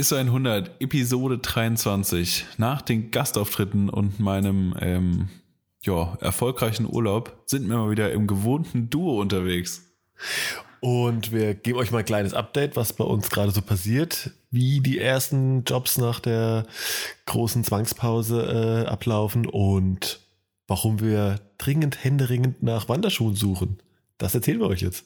Ist 100, Episode 23. Nach den Gastauftritten und meinem ähm, ja, erfolgreichen Urlaub sind wir mal wieder im gewohnten Duo unterwegs. Und wir geben euch mal ein kleines Update, was bei uns gerade so passiert, wie die ersten Jobs nach der großen Zwangspause äh, ablaufen und warum wir dringend, händeringend nach Wanderschuhen suchen. Das erzählen wir euch jetzt.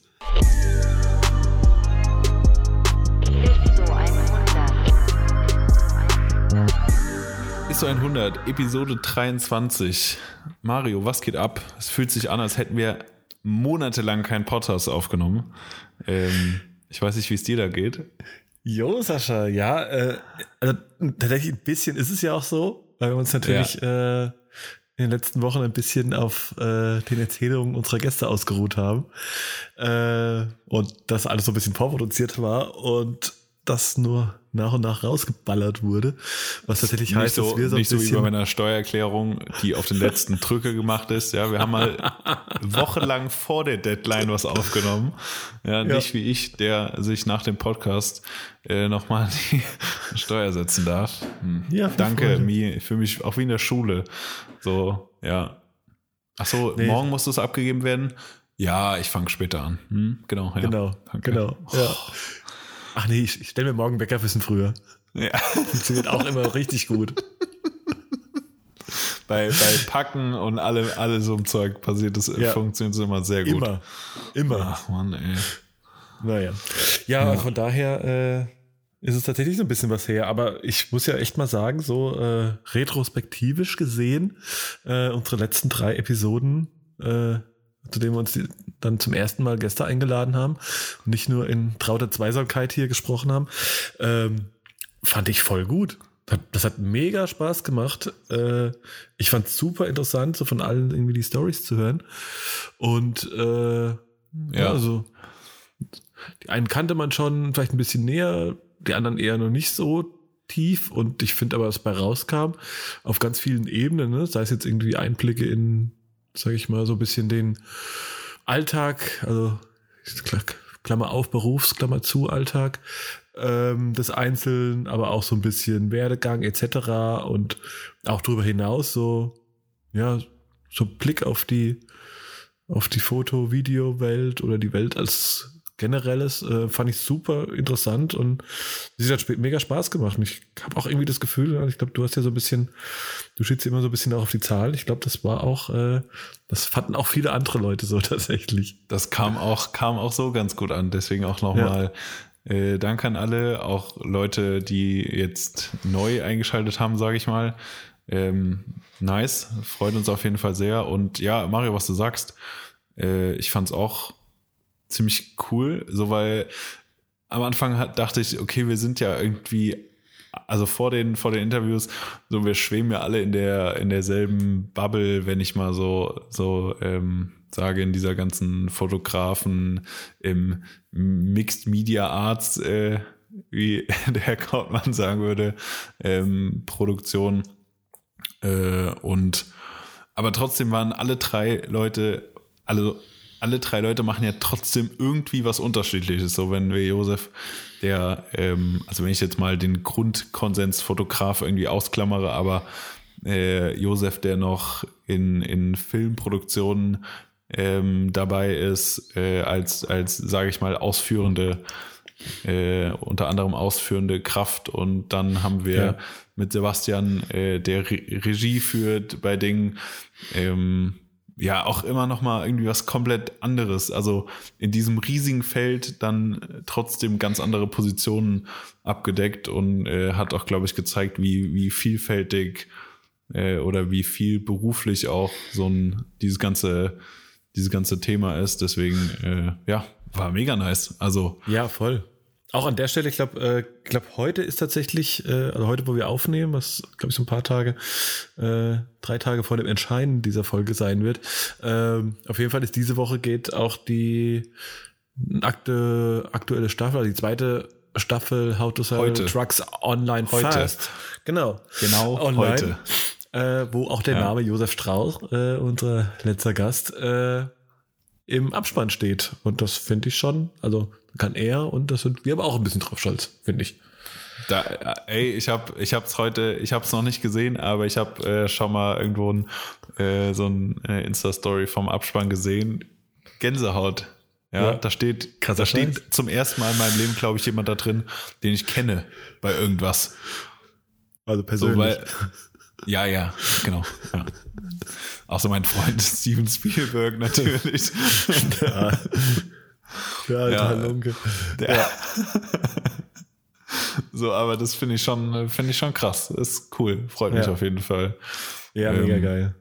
ISO 100, Episode 23. Mario, was geht ab? Es fühlt sich an, als hätten wir monatelang keinen Podcast aufgenommen. Ähm, ich weiß nicht, wie es dir da geht. Jo, Sascha, ja, äh, also tatsächlich ein bisschen ist es ja auch so, weil wir uns natürlich ja. äh, in den letzten Wochen ein bisschen auf äh, den Erzählungen unserer Gäste ausgeruht haben äh, und das alles so ein bisschen vorproduziert war und das nur nach und nach rausgeballert wurde. Was tatsächlich nicht heißt, so, dass wir so nicht so wie bei meiner Steuererklärung, die auf den letzten Drücke gemacht ist. Ja, wir haben mal wochenlang vor der Deadline was aufgenommen. Ja, nicht ja. wie ich, der sich nach dem Podcast äh, nochmal die Steuer setzen darf. Hm. Ja, danke, Mi. Ich fühle mich auch wie in der Schule. So, ja. Ach so, nee. morgen muss das abgegeben werden. Ja, ich fange später an. Hm? Genau, ja. Genau, Danke. genau. Ja. Oh. Ach nee, ich, ich stelle mir morgen Bäcker ein bisschen früher. Ja. Funktioniert auch immer richtig gut. Bei, bei Packen und alle, alle so ein Zeug passiert das, ja. funktioniert es immer sehr gut. Immer. Immer. Ach Mann, ey. Naja. Ja, ja. von daher äh, ist es tatsächlich so ein bisschen was her. Aber ich muss ja echt mal sagen, so äh, retrospektivisch gesehen, äh, unsere letzten drei Episoden äh, zu dem wir uns dann zum ersten Mal Gäste eingeladen haben und nicht nur in trauter Zweisamkeit hier gesprochen haben, ähm, fand ich voll gut. Das hat mega Spaß gemacht. Äh, ich fand es super interessant, so von allen irgendwie die Stories zu hören. Und äh, ja. ja, also die einen kannte man schon vielleicht ein bisschen näher, die anderen eher noch nicht so tief. Und ich finde aber, was bei rauskam, auf ganz vielen Ebenen, ne? sei es jetzt irgendwie Einblicke in sage ich mal, so ein bisschen den Alltag, also Klammer auf, Berufsklammer zu, Alltag ähm, des Einzelnen, aber auch so ein bisschen Werdegang etc. und auch darüber hinaus so, ja, so Blick auf die, auf die Foto-Video-Welt oder die Welt als generelles äh, fand ich super interessant und es hat mega Spaß gemacht. Und ich habe auch irgendwie das Gefühl, ich glaube, du hast ja so ein bisschen, du schützt immer so ein bisschen auch auf die Zahlen. Ich glaube, das war auch, äh, das fanden auch viele andere Leute so tatsächlich. Das kam auch, kam auch so ganz gut an. Deswegen auch nochmal ja. äh, Dank an alle, auch Leute, die jetzt neu eingeschaltet haben, sage ich mal. Ähm, nice, freut uns auf jeden Fall sehr. Und ja, Mario, was du sagst, äh, ich fand es auch ziemlich cool, so weil am Anfang hat, dachte ich, okay, wir sind ja irgendwie, also vor den, vor den Interviews, so wir schweben ja alle in der, in derselben Bubble, wenn ich mal so, so ähm, sage, in dieser ganzen Fotografen im Mixed Media Arts, äh, wie der Herr Kautmann sagen würde, ähm, Produktion. Äh, und aber trotzdem waren alle drei Leute, also alle drei Leute machen ja trotzdem irgendwie was Unterschiedliches. So, wenn wir Josef, der, ähm, also wenn ich jetzt mal den Grundkonsensfotograf irgendwie ausklammere, aber äh, Josef, der noch in, in Filmproduktionen ähm, dabei ist, äh, als, als sage ich mal, ausführende, äh, unter anderem ausführende Kraft. Und dann haben wir ja. mit Sebastian, äh, der Re Regie führt bei Dingen, ähm, ja auch immer noch mal irgendwie was komplett anderes. Also in diesem riesigen Feld dann trotzdem ganz andere Positionen abgedeckt und äh, hat auch, glaube ich, gezeigt, wie, wie vielfältig äh, oder wie viel beruflich auch so ein dieses ganze dieses ganze Thema ist. Deswegen äh, ja war mega nice. Also ja voll. Auch an der Stelle, ich glaube, äh, glaub, heute ist tatsächlich, äh, also heute, wo wir aufnehmen, was, glaube ich, so ein paar Tage, äh, drei Tage vor dem Entscheiden dieser Folge sein wird. Ähm, auf jeden Fall ist diese Woche geht auch die akte, aktuelle Staffel, also die zweite Staffel How to Sell heute. Trucks Online heute. Fast. Genau. Genau online, heute. Äh, wo auch der ja. Name Josef Strauch, äh, unser letzter Gast, äh, im Abspann steht. Und das finde ich schon, also kann er und das sind wir aber auch ein bisschen drauf stolz, finde ich. Da, ey, ich habe ich hab's heute, ich habe es noch nicht gesehen, aber ich habe äh, schon mal irgendwo ein, äh, so ein äh, Insta-Story vom Abspann gesehen. Gänsehaut. Ja, ja. da steht, Krasser da steht zum ersten Mal in meinem Leben, glaube ich, jemand da drin, den ich kenne bei irgendwas. Also persönlich. So, weil, ja, ja, genau. Ja. Außer mein Freund Steven Spielberg natürlich. ja, ja alter ja, Lunge. Der, ja. So, aber das finde ich schon, finde ich schon krass. Ist cool. Freut mich auf jeden Fall. Ja, ähm, mega geil.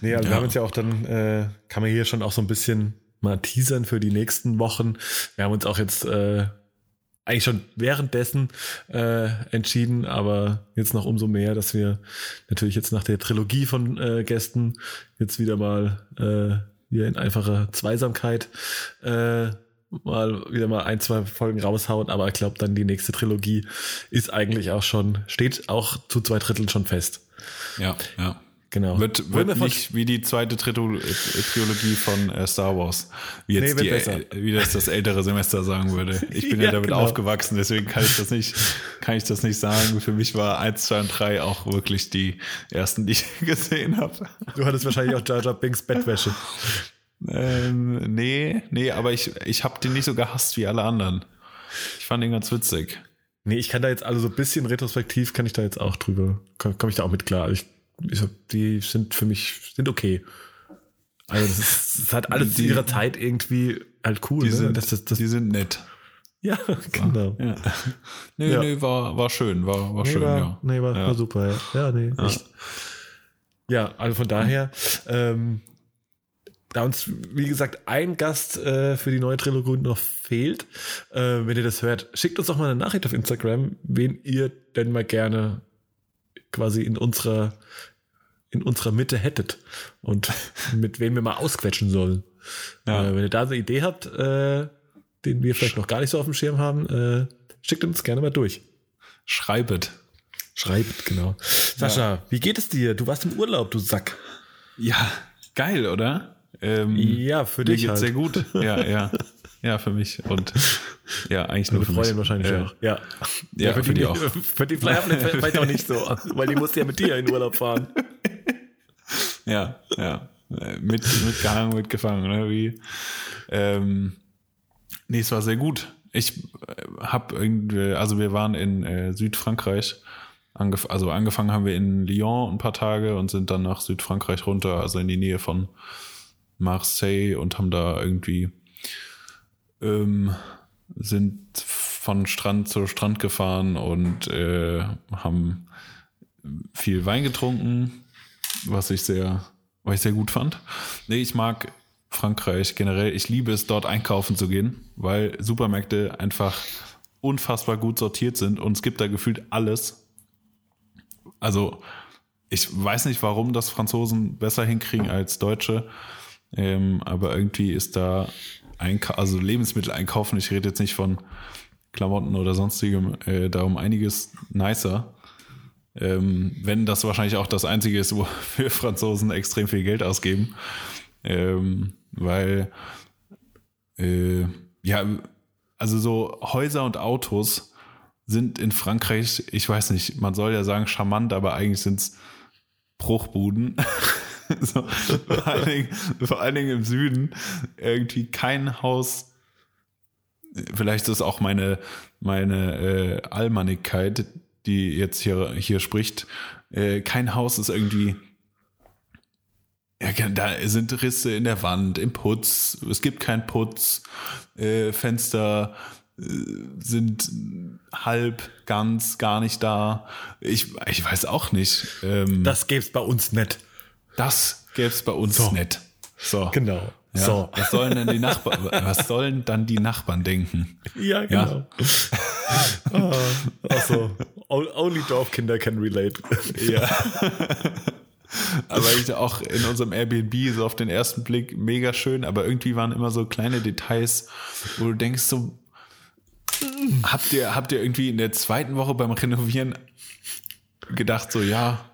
Nee, also wir haben uns ja auch dann, äh, kann man hier schon auch so ein bisschen mal teasern für die nächsten Wochen. Wir haben uns auch jetzt äh, eigentlich schon währenddessen äh, entschieden, aber jetzt noch umso mehr, dass wir natürlich jetzt nach der Trilogie von äh, Gästen jetzt wieder mal äh, hier in einfacher Zweisamkeit äh, mal wieder mal ein, zwei Folgen raushauen, aber ich glaube dann die nächste Trilogie ist eigentlich auch schon, steht auch zu zwei Dritteln schon fest. Ja, ja. Genau. Wird, wird nicht wie die zweite Trilogie von äh, Star Wars, wie jetzt nee, die, äh, wie das das ältere Semester sagen würde. Ich bin ja, ja damit genau. aufgewachsen, deswegen kann ich das nicht, kann ich das nicht sagen. Für mich war 1, 2 und 3 auch wirklich die ersten, die ich gesehen habe. Du hattest wahrscheinlich auch Jar Jar Binks Bettwäsche. Ähm, nee, nee, aber ich, ich habe den nicht so gehasst wie alle anderen. Ich fand ihn ganz witzig. Nee, ich kann da jetzt also so ein bisschen retrospektiv kann ich da jetzt auch drüber, komme komm ich da auch mit klar. Ich ich die sind für mich, sind okay. Also das, ist, das hat alles die, ihrer Zeit irgendwie halt cool. Die, ne? sind, das, das, das, die sind nett. Ja, genau. Ja. Nee, ja. nee, war, war schön, war, war nee, schön, war, ja. Nee, war, ja. war super, ja. Ja, nee. Ja, ja also von daher, ähm, da uns, wie gesagt, ein Gast äh, für die neue Trilogie noch fehlt, äh, wenn ihr das hört, schickt uns doch mal eine Nachricht auf Instagram, wen ihr denn mal gerne quasi in unserer, in unserer Mitte hättet und mit wem wir mal ausquetschen sollen. Ja. Äh, wenn ihr da eine Idee habt, äh, den wir vielleicht noch gar nicht so auf dem Schirm haben, äh, schickt uns gerne mal durch. Schreibet. Schreibet, genau. Sascha, ja. wie geht es dir? Du warst im Urlaub, du Sack. Ja, geil, oder? Ähm, ja, für dich. Mir geht's halt. sehr gut. Ja, ja. Ja, für mich. Und ja, eigentlich nur für Freundin mich. wahrscheinlich äh, auch. Ja, ja, ja für, für die, die auch. Für die Flyer vielleicht auch nicht so, weil die musste ja mit dir in Urlaub fahren. Ja, ja. Mit, mitgehangen, mitgefangen, ne? Wie, ähm, nee, es war sehr gut. Ich äh, habe irgendwie, also wir waren in äh, Südfrankreich. Angef also angefangen haben wir in Lyon ein paar Tage und sind dann nach Südfrankreich runter, also in die Nähe von Marseille und haben da irgendwie ähm, sind von Strand zu Strand gefahren und äh, haben viel Wein getrunken, was ich sehr, was ich sehr gut fand. Nee, ich mag Frankreich generell. Ich liebe es, dort einkaufen zu gehen, weil Supermärkte einfach unfassbar gut sortiert sind und es gibt da gefühlt alles. Also, ich weiß nicht, warum das Franzosen besser hinkriegen als Deutsche, ähm, aber irgendwie ist da Einka also Lebensmittel einkaufen, ich rede jetzt nicht von Klamotten oder sonstigem, äh, darum einiges nicer. Ähm, wenn das wahrscheinlich auch das Einzige ist, wo wir Franzosen extrem viel Geld ausgeben. Ähm, weil, äh, ja, also so Häuser und Autos sind in Frankreich, ich weiß nicht, man soll ja sagen charmant, aber eigentlich sind es Bruchbuden. so, vor, allen Dingen, vor allen Dingen im Süden irgendwie kein Haus. Vielleicht ist auch meine, meine äh, Allmannigkeit, die jetzt hier, hier spricht. Äh, kein Haus ist irgendwie ja, da sind Risse in der Wand, im Putz, es gibt keinen Putz, äh, Fenster äh, sind halb, ganz, gar nicht da. Ich, ich weiß auch nicht. Ähm, das gäbe es bei uns nicht. Das gäbe es bei uns so. nicht. So. Genau. Ja. So. Was sollen denn die Nachbarn, was sollen dann die Nachbarn denken? Ja, genau. Ja. ah, also, only Dorfkinder can relate. ja. aber ich auch in unserem Airbnb so auf den ersten Blick mega schön, aber irgendwie waren immer so kleine Details, wo du denkst so, habt ihr, habt ihr irgendwie in der zweiten Woche beim Renovieren gedacht so, ja,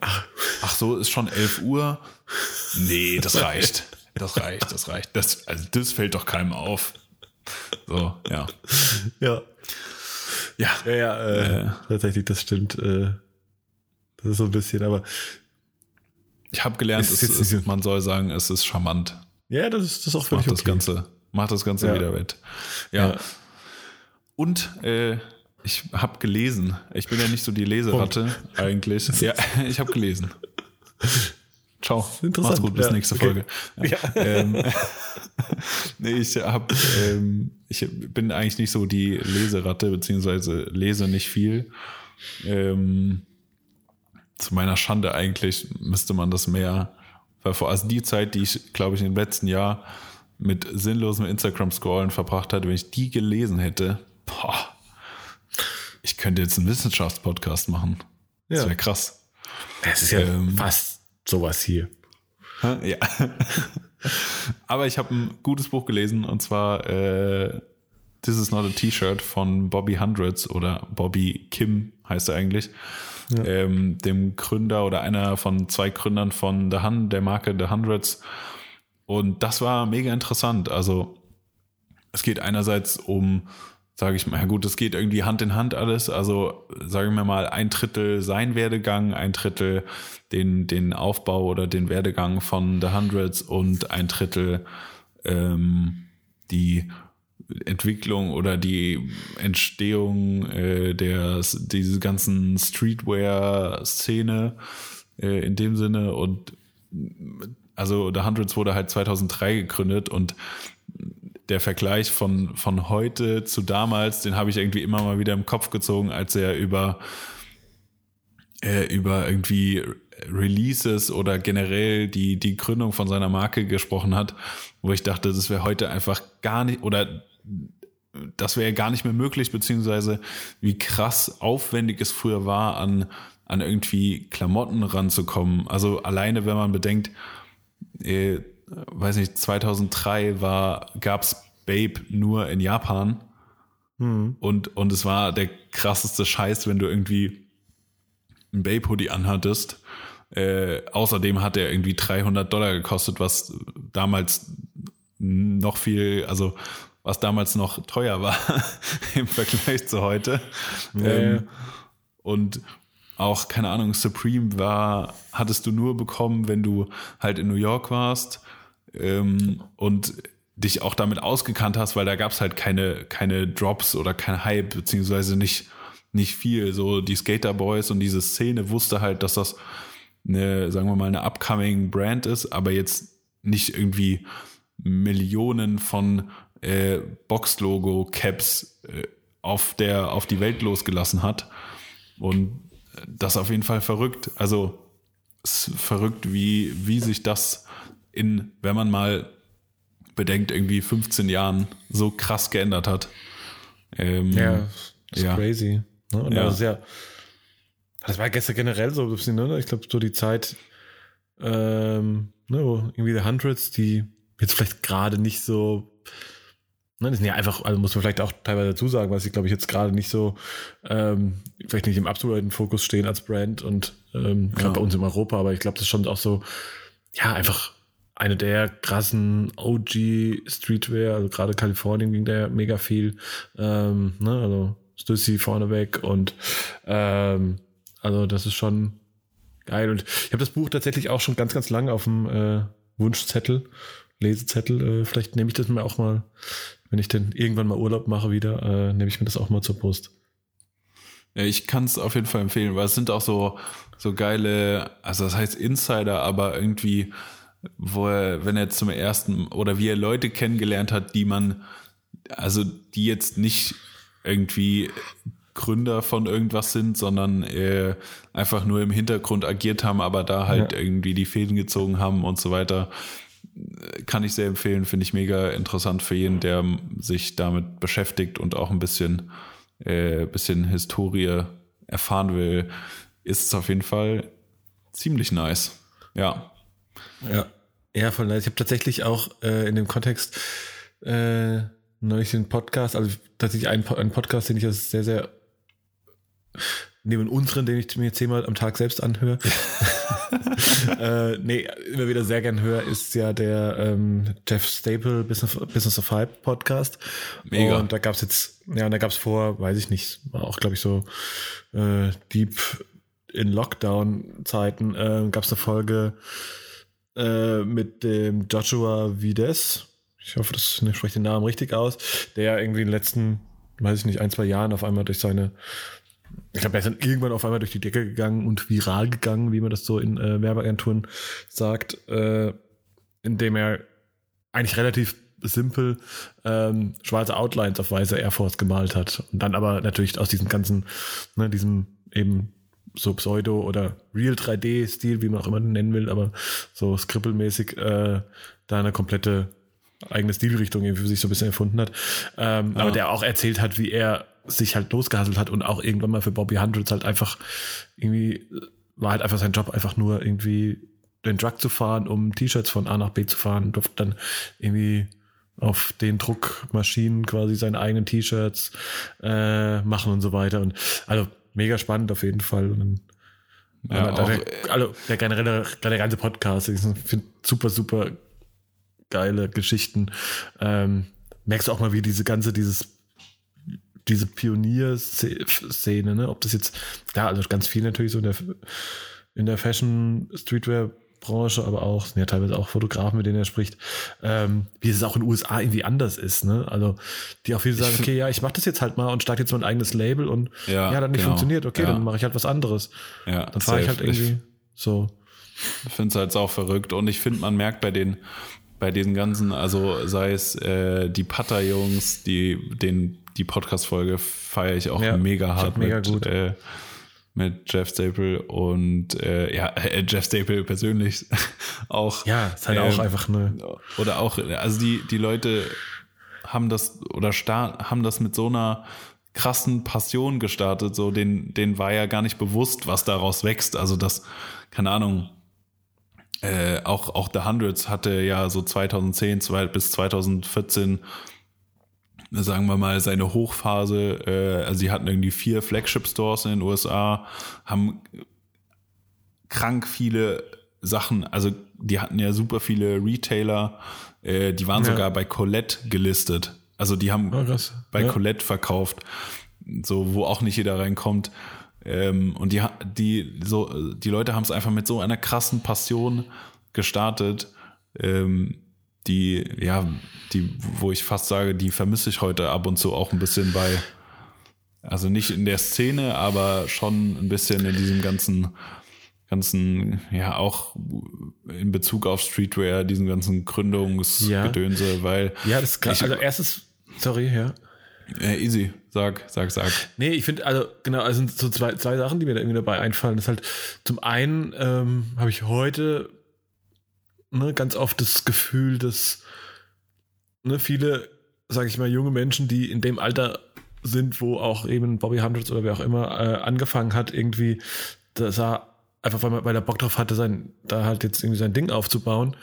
Ach so, ist schon 11 Uhr? Nee, das reicht. Das reicht, das reicht. Das, also das fällt doch keinem auf. So, ja. Ja. Ja, ja, ja äh, äh, tatsächlich, das stimmt. Äh, das ist so ein bisschen, aber. Ich habe gelernt, es ist, man soll sagen, es ist charmant. Ja, das ist das auch völlig macht okay. das Ganze, macht das Ganze ja. wieder wett. Ja. ja. Und äh, ich habe gelesen. Ich bin ja nicht so die Leseratte Punkt. eigentlich. Ja, ich habe gelesen. Ciao. Mach's gut, bis ja, nächste Folge. Okay. Ja. Ähm, nee, ich hab, ähm, ich bin eigentlich nicht so die Leseratte, beziehungsweise lese nicht viel. Ähm, zu meiner Schande eigentlich müsste man das mehr, weil vor allem die Zeit, die ich, glaube ich, im letzten Jahr mit sinnlosem Instagram-Scrollen verbracht hatte, wenn ich die gelesen hätte, boah, ich könnte jetzt einen Wissenschaftspodcast machen. Das wäre krass. Es ist ja ähm, fast sowas hier. Ja. Aber ich habe ein gutes Buch gelesen und zwar äh, This is not a T-Shirt von Bobby Hundreds oder Bobby Kim heißt er eigentlich. Ja. Ähm, dem Gründer oder einer von zwei Gründern von The Hun, der Marke The Hundreds. Und das war mega interessant. Also es geht einerseits um sage ich mal, ja gut, das geht irgendwie Hand in Hand alles. Also sagen wir mal, ein Drittel sein Werdegang, ein Drittel den, den Aufbau oder den Werdegang von The Hundreds und ein Drittel ähm, die Entwicklung oder die Entstehung äh, der diese ganzen Streetwear-Szene äh, in dem Sinne und also The Hundreds wurde halt 2003 gegründet und der Vergleich von, von heute zu damals, den habe ich irgendwie immer mal wieder im Kopf gezogen, als er über, äh, über irgendwie Releases oder generell die, die Gründung von seiner Marke gesprochen hat, wo ich dachte, das wäre heute einfach gar nicht, oder das wäre gar nicht mehr möglich, beziehungsweise wie krass aufwendig es früher war, an, an irgendwie Klamotten ranzukommen. Also alleine, wenn man bedenkt, äh, weiß nicht, 2003 war, gab's Babe nur in Japan. Mhm. Und, und es war der krasseste Scheiß, wenn du irgendwie ein Babe-Hoodie anhattest. Äh, außerdem hat er irgendwie 300 Dollar gekostet, was damals noch viel, also was damals noch teuer war im Vergleich zu heute. Nee. Ähm, und auch, keine Ahnung, Supreme war, hattest du nur bekommen, wenn du halt in New York warst ähm, und dich auch damit ausgekannt hast, weil da gab es halt keine, keine Drops oder kein Hype, beziehungsweise nicht, nicht viel. So die Skater Boys und diese Szene wusste halt, dass das eine, sagen wir mal, eine upcoming Brand ist, aber jetzt nicht irgendwie Millionen von äh, Box-Logo-Caps äh, auf, der, auf die Welt losgelassen hat. Und das auf jeden Fall verrückt. Also verrückt, wie, wie sich das in, wenn man mal bedenkt, irgendwie 15 Jahren so krass geändert hat. Ähm, ja, das ist ja. crazy. Ne? Und ja. Das, ja, das war gestern generell so ein bisschen, ne? Ich glaube, so die Zeit, ähm, ne, wo irgendwie die Hundreds, die jetzt vielleicht gerade nicht so Ne, das sind ja einfach, also muss man vielleicht auch teilweise dazu sagen, was ich glaube ich jetzt gerade nicht so, ähm, vielleicht nicht im absoluten Fokus stehen als Brand und ähm, gerade ja. bei uns in Europa, aber ich glaube, das ist schon auch so, ja, einfach eine der krassen OG Streetwear, also gerade Kalifornien ging da mega viel, ähm, ne, also Stussy vorneweg und ähm, also das ist schon geil und ich habe das Buch tatsächlich auch schon ganz, ganz lange auf dem äh, Wunschzettel, Lesezettel, äh, vielleicht nehme ich das mir auch mal wenn ich denn irgendwann mal Urlaub mache wieder, äh, nehme ich mir das auch mal zur Brust. Ich kann es auf jeden Fall empfehlen, weil es sind auch so, so geile, also das heißt Insider, aber irgendwie, wo er, wenn er zum ersten oder wie er Leute kennengelernt hat, die man, also die jetzt nicht irgendwie Gründer von irgendwas sind, sondern äh, einfach nur im Hintergrund agiert haben, aber da halt ja. irgendwie die Fäden gezogen haben und so weiter kann ich sehr empfehlen, finde ich mega interessant für jeden, der sich damit beschäftigt und auch ein bisschen, äh, bisschen Historie erfahren will, ist es auf jeden Fall ziemlich nice. Ja. Ja, ja voll nice. Ich habe tatsächlich auch äh, in dem Kontext äh, neulich den Podcast, also tatsächlich einen, einen Podcast, den ich sehr, sehr neben unseren, den ich mir zehnmal am Tag selbst anhöre. äh, nee, immer wieder sehr gern höre, ist ja der ähm, Jeff Staple Business, Business of Hype Podcast. Mega. Und da gab's jetzt, ja, und da gab's vor, weiß ich nicht, war auch, glaube ich, so äh, Deep in Lockdown-Zeiten, äh, gab's eine Folge äh, mit dem Joshua Vides. Ich hoffe, das ich spreche den Namen richtig aus, der irgendwie in den letzten, weiß ich nicht, ein, zwei Jahren auf einmal durch seine ich glaube, er ist dann irgendwann auf einmal durch die Decke gegangen und viral gegangen, wie man das so in äh, Werbeagenturen sagt, äh, indem er eigentlich relativ simpel ähm, schwarze Outlines auf weiße Air Force gemalt hat. Und dann aber natürlich aus diesem ganzen, ne, diesem eben so Pseudo- oder Real 3D-Stil, wie man auch immer den nennen will, aber so skribbelmäßig äh, da eine komplette eigene Stilrichtung irgendwie für sich so ein bisschen erfunden hat. Ähm, ja. Aber der auch erzählt hat, wie er sich halt losgehasselt hat und auch irgendwann mal für Bobby Hundreds halt einfach irgendwie war halt einfach sein Job einfach nur irgendwie den Truck zu fahren, um T-Shirts von A nach B zu fahren, durfte dann irgendwie auf den Druckmaschinen quasi seine eigenen T-Shirts äh, machen und so weiter. Und also mega spannend auf jeden Fall. Und ja, auch, der, also der generelle, der ganze Podcast, ich finde super, super geile Geschichten. Ähm, merkst du auch mal, wie diese ganze, dieses diese Pionierszene, ne? Ob das jetzt, ja, also ganz viel natürlich so in der, in der Fashion, Streetwear Branche, aber auch, sind ja teilweise auch Fotografen, mit denen er spricht, ähm, wie es auch in den USA irgendwie anders ist, ne? Also, die auch viele sagen, okay, ja, ich mache das jetzt halt mal und starte jetzt mal ein eigenes Label und ja, ja dann nicht genau. funktioniert, okay, ja. dann mache ich halt was anderes. Ja, dann fahre ich halt irgendwie ich, so. Ich finde es halt auch verrückt und ich finde, man merkt bei den, bei diesen ganzen, also sei es äh, die Putter-Jungs, die den die Podcast-Folge feiere ich auch ja, mega hart mega mit, gut. Äh, mit Jeff Staple und äh, ja, äh, Jeff Staple persönlich auch. Ja, ist halt ähm, auch einfach eine. Oder auch, also die, die Leute haben das oder haben das mit so einer krassen Passion gestartet, so den, denen war ja gar nicht bewusst, was daraus wächst. Also das, keine Ahnung, äh, auch, auch The Hundreds hatte ja so 2010 zwei, bis 2014 sagen wir mal, seine Hochphase. Äh, also sie hatten irgendwie vier Flagship-Stores in den USA, haben krank viele Sachen, also die hatten ja super viele Retailer, äh, die waren ja. sogar bei Colette gelistet. Also die haben oh, bei ja. Colette verkauft, so wo auch nicht jeder reinkommt. Ähm, und die, die, so, die Leute haben es einfach mit so einer krassen Passion gestartet. Ähm, die, ja, die, wo ich fast sage, die vermisse ich heute ab und zu auch ein bisschen bei, also nicht in der Szene, aber schon ein bisschen in diesem ganzen, ganzen, ja, auch in Bezug auf Streetwear, diesen ganzen Gründungsgedönse, ja. weil. Ja, das kann, ich, also erstes, sorry, ja. Äh, easy, sag, sag, sag. Nee, ich finde, also genau, also so zwei, zwei Sachen, die mir da irgendwie dabei einfallen. Das ist halt, zum einen ähm, habe ich heute ne, ganz oft das Gefühl, dass ne, viele, sage ich mal, junge Menschen, die in dem Alter sind, wo auch eben Bobby Hundreds oder wer auch immer äh, angefangen hat, irgendwie, dass er einfach weil, man, weil er Bock drauf hatte, sein, da halt jetzt irgendwie sein Ding aufzubauen.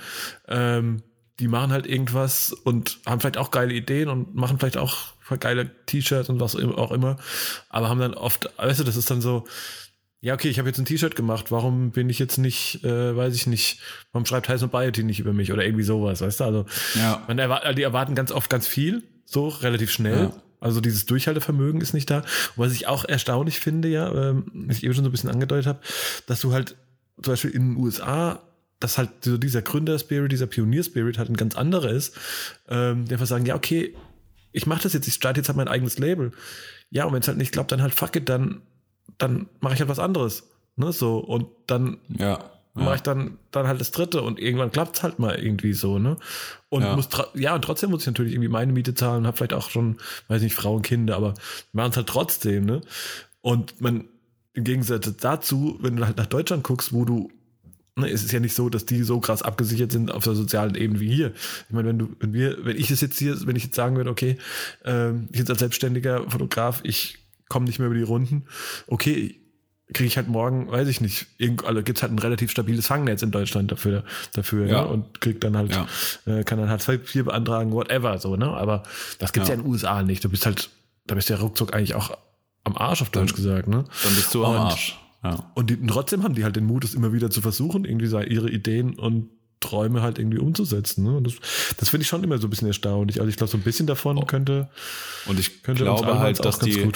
Ähm, die machen halt irgendwas und haben vielleicht auch geile Ideen und machen vielleicht auch geile T-Shirts und was auch immer, aber haben dann oft, weißt du, das ist dann so, ja, okay, ich habe jetzt ein T-Shirt gemacht, warum bin ich jetzt nicht, äh, weiß ich nicht, warum schreibt Tyson Biety nicht über mich oder irgendwie sowas, weißt du? Also, ja. man erwart die erwarten ganz oft ganz viel, so relativ schnell. Ja. Also dieses Durchhaltevermögen ist nicht da. Und was ich auch erstaunlich finde, ja, ähm, was ich eben schon so ein bisschen angedeutet habe, dass du halt zum Beispiel in den USA dass halt so dieser Gründerspirit, dieser Pionierspirit halt ein ganz anderer ist, ähm, der einfach sagen, ja, okay, ich mache das jetzt, ich starte jetzt halt mein eigenes Label. Ja, und wenn es halt nicht klappt, dann halt fuck it, dann dann mache ich halt was anderes. Ne, so, und dann ja, ja. mache ich dann, dann halt das dritte und irgendwann klappt es halt mal irgendwie so, ne? Und ja. muss ja, und trotzdem muss ich natürlich irgendwie meine Miete zahlen und habe vielleicht auch schon, weiß nicht, Frauen, Kinder, aber machen es halt trotzdem, ne? Und man, im Gegensatz dazu, wenn du halt nach Deutschland guckst, wo du Ne, es ist ja nicht so, dass die so krass abgesichert sind auf der sozialen Ebene wie hier. Ich meine, wenn du, wenn wir, wenn ich es jetzt hier, wenn ich jetzt sagen würde, okay, ähm, ich jetzt als selbstständiger Fotograf, ich komme nicht mehr über die Runden. Okay, kriege ich halt morgen, weiß ich nicht, also gibt's halt ein relativ stabiles Fangnetz in Deutschland dafür, dafür ja. ne? und kriegt dann halt, ja. äh, kann dann halt vier beantragen, whatever, so, ne? Aber das gibt's ja. ja in den USA nicht. Du bist halt, da bist du ja ruckzuck eigentlich auch am Arsch, auf Deutsch dann, gesagt, ne? Dann bist du am und, Arsch. Ja. Und, die, und trotzdem haben die halt den Mut, es immer wieder zu versuchen, irgendwie ihre Ideen und Träume halt irgendwie umzusetzen. Ne? Und das, das finde ich schon immer so ein bisschen erstaunlich. Also ich glaube, so ein bisschen davon oh. könnte. Und ich könnte glaube halt, dass die.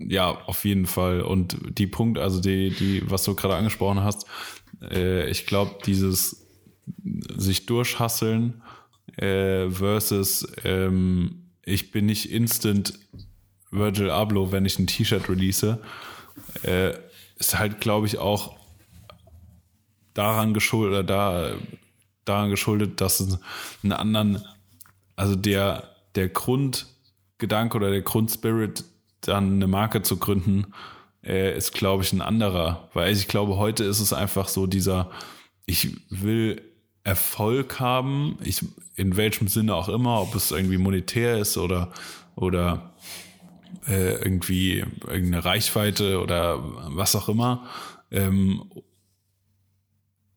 Ja, auf jeden Fall. Und die Punkt, also die, die, was du gerade angesprochen hast, äh, ich glaube, dieses sich durchhasseln äh, versus ähm, ich bin nicht instant Virgil Abloh, wenn ich ein T-Shirt release, äh, ist halt, glaube ich, auch daran geschuldet, da, daran geschuldet, dass es einen anderen, also der, der Grundgedanke oder der Grundspirit, dann eine Marke zu gründen, äh, ist, glaube ich, ein anderer. Weil ich glaube, heute ist es einfach so dieser, ich will Erfolg haben, ich, in welchem Sinne auch immer, ob es irgendwie monetär ist oder, oder äh, irgendwie irgendeine Reichweite oder was auch immer. Ähm,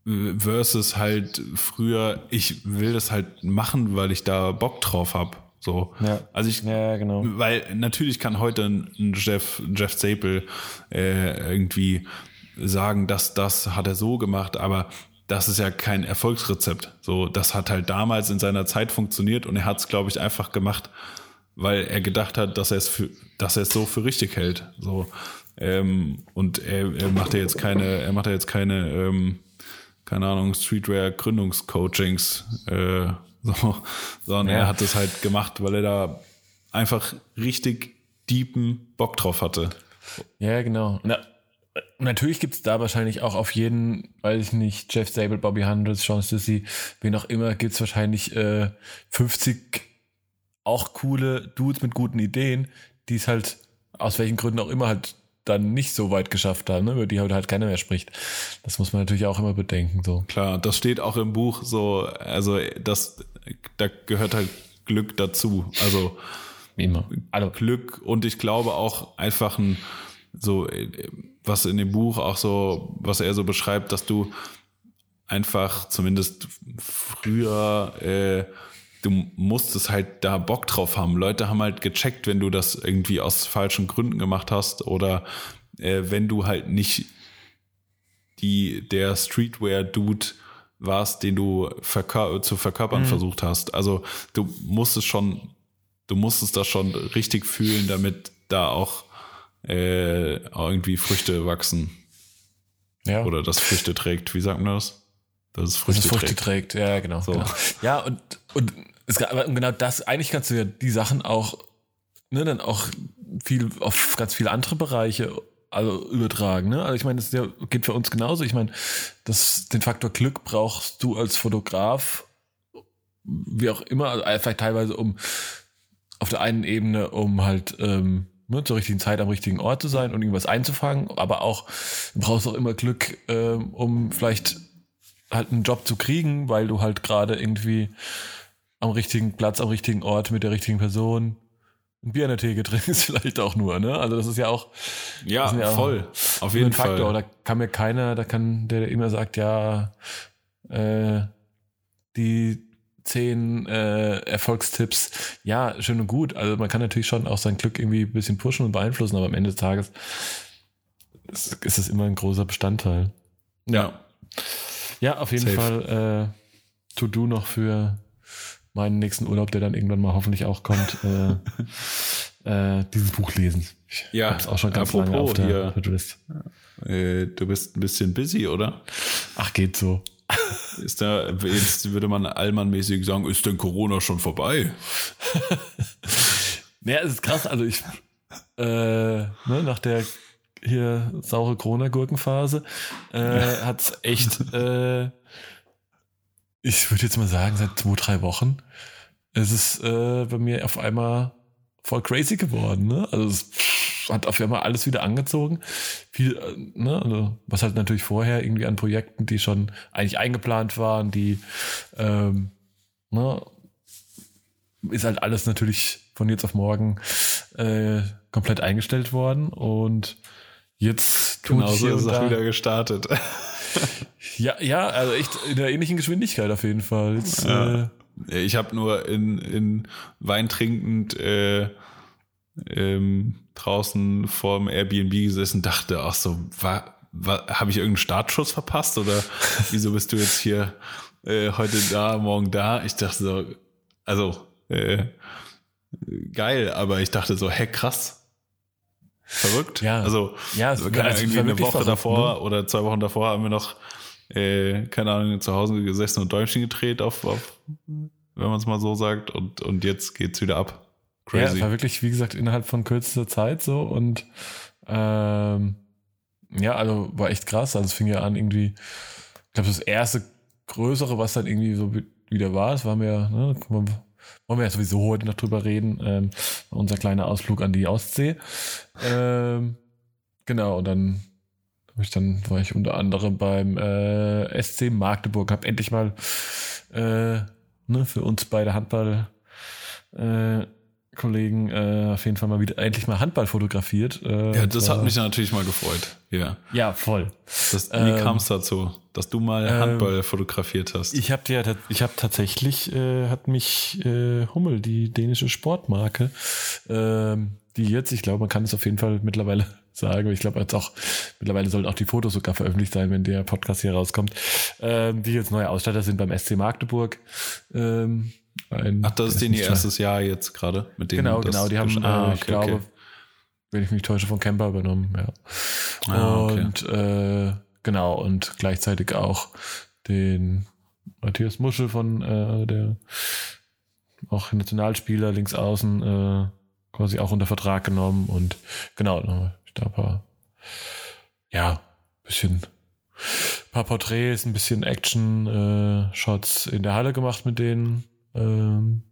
versus halt früher, ich will das halt machen, weil ich da Bock drauf habe. So. Ja. Also ich, ja, genau. weil natürlich kann heute ein Jeff, Jeff Staple äh, irgendwie sagen, dass das hat er so gemacht, aber das ist ja kein Erfolgsrezept. So, das hat halt damals in seiner Zeit funktioniert und er hat es, glaube ich, einfach gemacht, weil er gedacht hat, dass er es für, dass er es so für richtig hält. So. Ähm, und er, er macht ja jetzt keine, er macht ja jetzt keine, ähm, keine Ahnung, Streetwear Gründungscoachings, äh, so, sondern ja. er hat es halt gemacht, weil er da einfach richtig deepen Bock drauf hatte. Ja, genau. Na, natürlich gibt es da wahrscheinlich auch auf jeden, weiß ich nicht, Jeff Sable, Bobby Hundreds, Sean Sissy, wen auch immer, gibt es wahrscheinlich äh, 50 auch coole Dudes mit guten Ideen, die es halt aus welchen Gründen auch immer halt dann nicht so weit geschafft haben, ne, über die heute halt keiner mehr spricht. Das muss man natürlich auch immer bedenken. So. Klar, das steht auch im Buch so, also das, da gehört halt Glück dazu. Also immer. Also, Glück und ich glaube auch einfach ein so, was in dem Buch auch so, was er so beschreibt, dass du einfach zumindest früher äh, du musstest halt da Bock drauf haben. Leute haben halt gecheckt, wenn du das irgendwie aus falschen Gründen gemacht hast oder äh, wenn du halt nicht die, der Streetwear-Dude warst, den du verkör zu verkörpern mhm. versucht hast. Also du musstest schon, du musstest das schon richtig fühlen, damit da auch äh, irgendwie Früchte wachsen. Ja. Oder das Früchte trägt. Wie sagt man das? Dass es Früchte, das Früchte trägt. trägt. Ja, genau, so. genau. Ja, und, und es, aber genau das, eigentlich kannst du ja die Sachen auch, ne, dann auch viel auf ganz viele andere Bereiche also übertragen. Ne? Also ich meine, das geht für uns genauso. Ich meine, das, den Faktor Glück brauchst du als Fotograf, wie auch immer, also vielleicht teilweise um auf der einen Ebene, um halt ähm, ne, zur richtigen Zeit am richtigen Ort zu sein und irgendwas einzufangen, aber auch du brauchst auch immer Glück, ähm, um vielleicht halt einen Job zu kriegen, weil du halt gerade irgendwie am richtigen Platz, am richtigen Ort mit der richtigen Person ein Bier in der Theke trinkst, vielleicht auch nur, ne? Also das ist ja auch. Ja, ja voll. Auf jeden Fall. Faktor. Da kann mir keiner, da kann der, der immer sagt, ja, äh, die zehn äh, Erfolgstipps, ja, schön und gut. Also man kann natürlich schon auch sein Glück irgendwie ein bisschen pushen und beeinflussen, aber am Ende des Tages ist, ist es immer ein großer Bestandteil. Ja. Ja, auf jeden Safe. Fall äh, To-Do noch für meinen nächsten Urlaub, der dann irgendwann mal hoffentlich auch kommt, äh, äh, dieses Buch lesen. Ich ja, hab's auch schon ganz lange auf der To-Do-List. Äh, du bist ein bisschen busy, oder? Ach, geht so. Ist da, jetzt würde man allmannmäßig sagen, ist denn Corona schon vorbei? ja, es ist krass. Also ich, äh, ne, nach der hier saure Corona-Gurkenphase äh, hat's echt äh, ich würde jetzt mal sagen, seit zwei, drei Wochen ist es äh, bei mir auf einmal voll crazy geworden. Ne? Also es hat auf einmal alles wieder angezogen. Viel, äh, ne? also, was halt natürlich vorher irgendwie an Projekten, die schon eigentlich eingeplant waren, die ähm, ne? ist halt alles natürlich von jetzt auf morgen äh, komplett eingestellt worden und jetzt tut genau so ist es wieder gestartet. ja, ja, also echt in der ähnlichen Geschwindigkeit auf jeden Fall. Jetzt, ja. äh, ich habe nur in, in Wein trinkend äh, ähm, draußen vorm Airbnb gesessen, dachte, ach so, war, war, habe ich irgendeinen Startschuss verpasst oder wieso bist du jetzt hier äh, heute da, morgen da? Ich dachte so, also äh, geil, aber ich dachte so, hä, krass. Verrückt. Ja. Also, ja, also irgendwie eine Woche verrückt, davor ne? oder zwei Wochen davor haben wir noch, äh, keine Ahnung, zu Hause gesessen und Däumchen gedreht auf, auf wenn man es mal so sagt, und, und jetzt geht's wieder ab. Crazy. Ja, es war wirklich, wie gesagt, innerhalb von kürzester Zeit so und ähm, ja, also war echt krass. Also es fing ja an irgendwie, ich glaube, das erste größere, was dann irgendwie so wieder war, das war mir, ne, wollen wir ja sowieso heute noch drüber reden, ähm, unser kleiner Ausflug an die Ostsee. Ähm, genau, und dann ich dann war ich unter anderem beim äh, SC Magdeburg, habe endlich mal äh, ne, für uns beide Handball äh, Kollegen äh, auf jeden Fall mal wieder endlich mal Handball fotografiert. Äh, ja, das hat mich natürlich mal gefreut. Ja, ja voll. Das, wie ähm, kam es dazu, dass du mal ähm, Handball fotografiert hast? Ich habe ja, ich habe tatsächlich äh, hat mich äh, Hummel, die dänische Sportmarke, äh, die jetzt, ich glaube, man kann es auf jeden Fall mittlerweile sagen. Ich glaube jetzt auch mittlerweile sollen auch die Fotos sogar veröffentlicht sein, wenn der Podcast hier rauskommt. Ähm, die jetzt neue Ausstatter sind beim SC Magdeburg. Ähm, ein, Ach, das ist denen ihr erstes Jahr jetzt gerade mit denen. Genau, genau. Die haben, ah, okay, ich glaube, okay. wenn ich mich täusche, von Camper übernommen. Ja. Ah, und okay. äh, genau und gleichzeitig auch den Matthias Muschel von äh, der auch Nationalspieler links außen äh, quasi auch unter Vertrag genommen und genau, ich glaube, ja, bisschen paar Porträts, ein bisschen Action-Shots äh, in der Halle gemacht mit denen. Ähm,